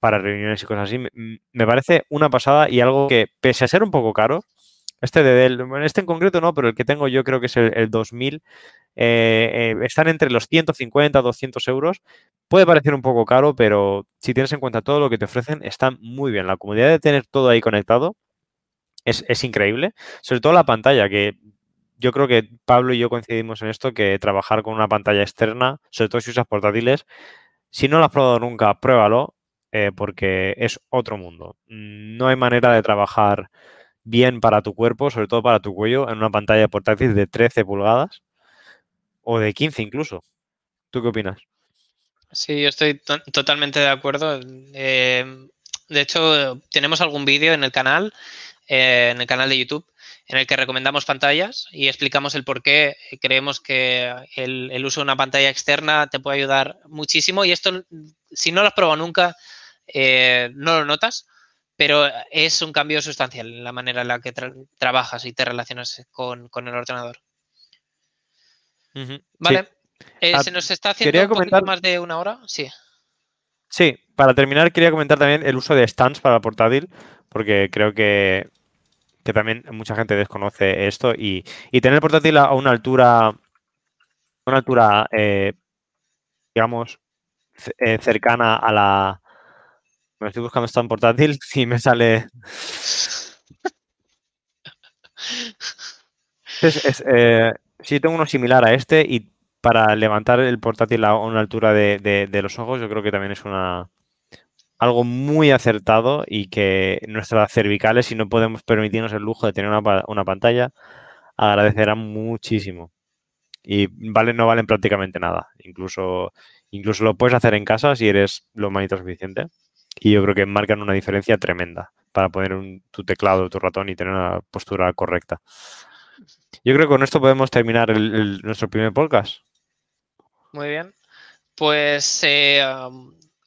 para reuniones y cosas así. Me, parece una pasada y algo que, pese a ser un poco caro, este de Dell, este en concreto no, pero el que tengo yo creo que es el, 2000, eh, eh, están entre los 150, 200 euros, Puede parecer un poco caro, pero si tienes en cuenta todo lo que te ofrecen, está muy bien. La comodidad de tener todo ahí conectado es, increíble. Sobre todo la pantalla, que yo creo que Pablo y yo coincidimos en esto, que trabajar con una pantalla externa, sobre todo si usas portátiles, si no lo has probado nunca, pruébalo, eh, porque es otro mundo. No hay manera de trabajar bien para tu cuerpo, sobre todo para tu cuello, en una pantalla portátil de 13 pulgadas o de 15 incluso. ¿Tú qué opinas? Sí, yo estoy totalmente de acuerdo. Eh, de hecho, tenemos algún vídeo en el canal, eh, en el canal de YouTube, en el que recomendamos pantallas y explicamos el por qué creemos que el, uso de una pantalla externa te puede ayudar muchísimo. Y esto, si no lo has probado nunca, eh, no lo notas, pero es un cambio sustancial en la manera en la que trabajas y te relacionas con, el ordenador. Vale. Eh, ah, ¿Se nos está haciendo un comentar... más de una hora? Sí. Sí, para terminar quería comentar también el uso de stands para portátil, porque creo que, también mucha gente desconoce esto y, tener el portátil a una altura, una altura, eh, digamos, eh, cercana a la... Me estoy buscando stand portátil y me sale... sí, tengo uno similar a este y para levantar el portátil a una altura de, los ojos, yo creo que también es una algo muy acertado y que nuestras cervicales, si no podemos permitirnos el lujo de tener una, pantalla, agradecerán muchísimo. Y vale, no valen prácticamente nada. Incluso, incluso lo puedes hacer en casa si eres lo manito suficiente. Y yo creo que marcan una diferencia tremenda para poner tu teclado, tu ratón y tener una postura correcta. Yo creo que con esto podemos terminar nuestro primer podcast. Muy bien. Pues eh,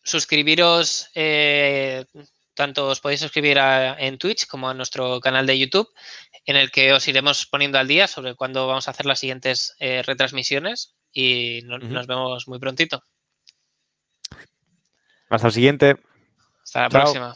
suscribiros, eh, tanto os podéis suscribir en Twitch como a nuestro canal de YouTube, en el que os iremos poniendo al día sobre cuándo vamos a hacer las siguientes eh, retransmisiones y nos vemos muy prontito. Hasta el siguiente. Hasta la próxima.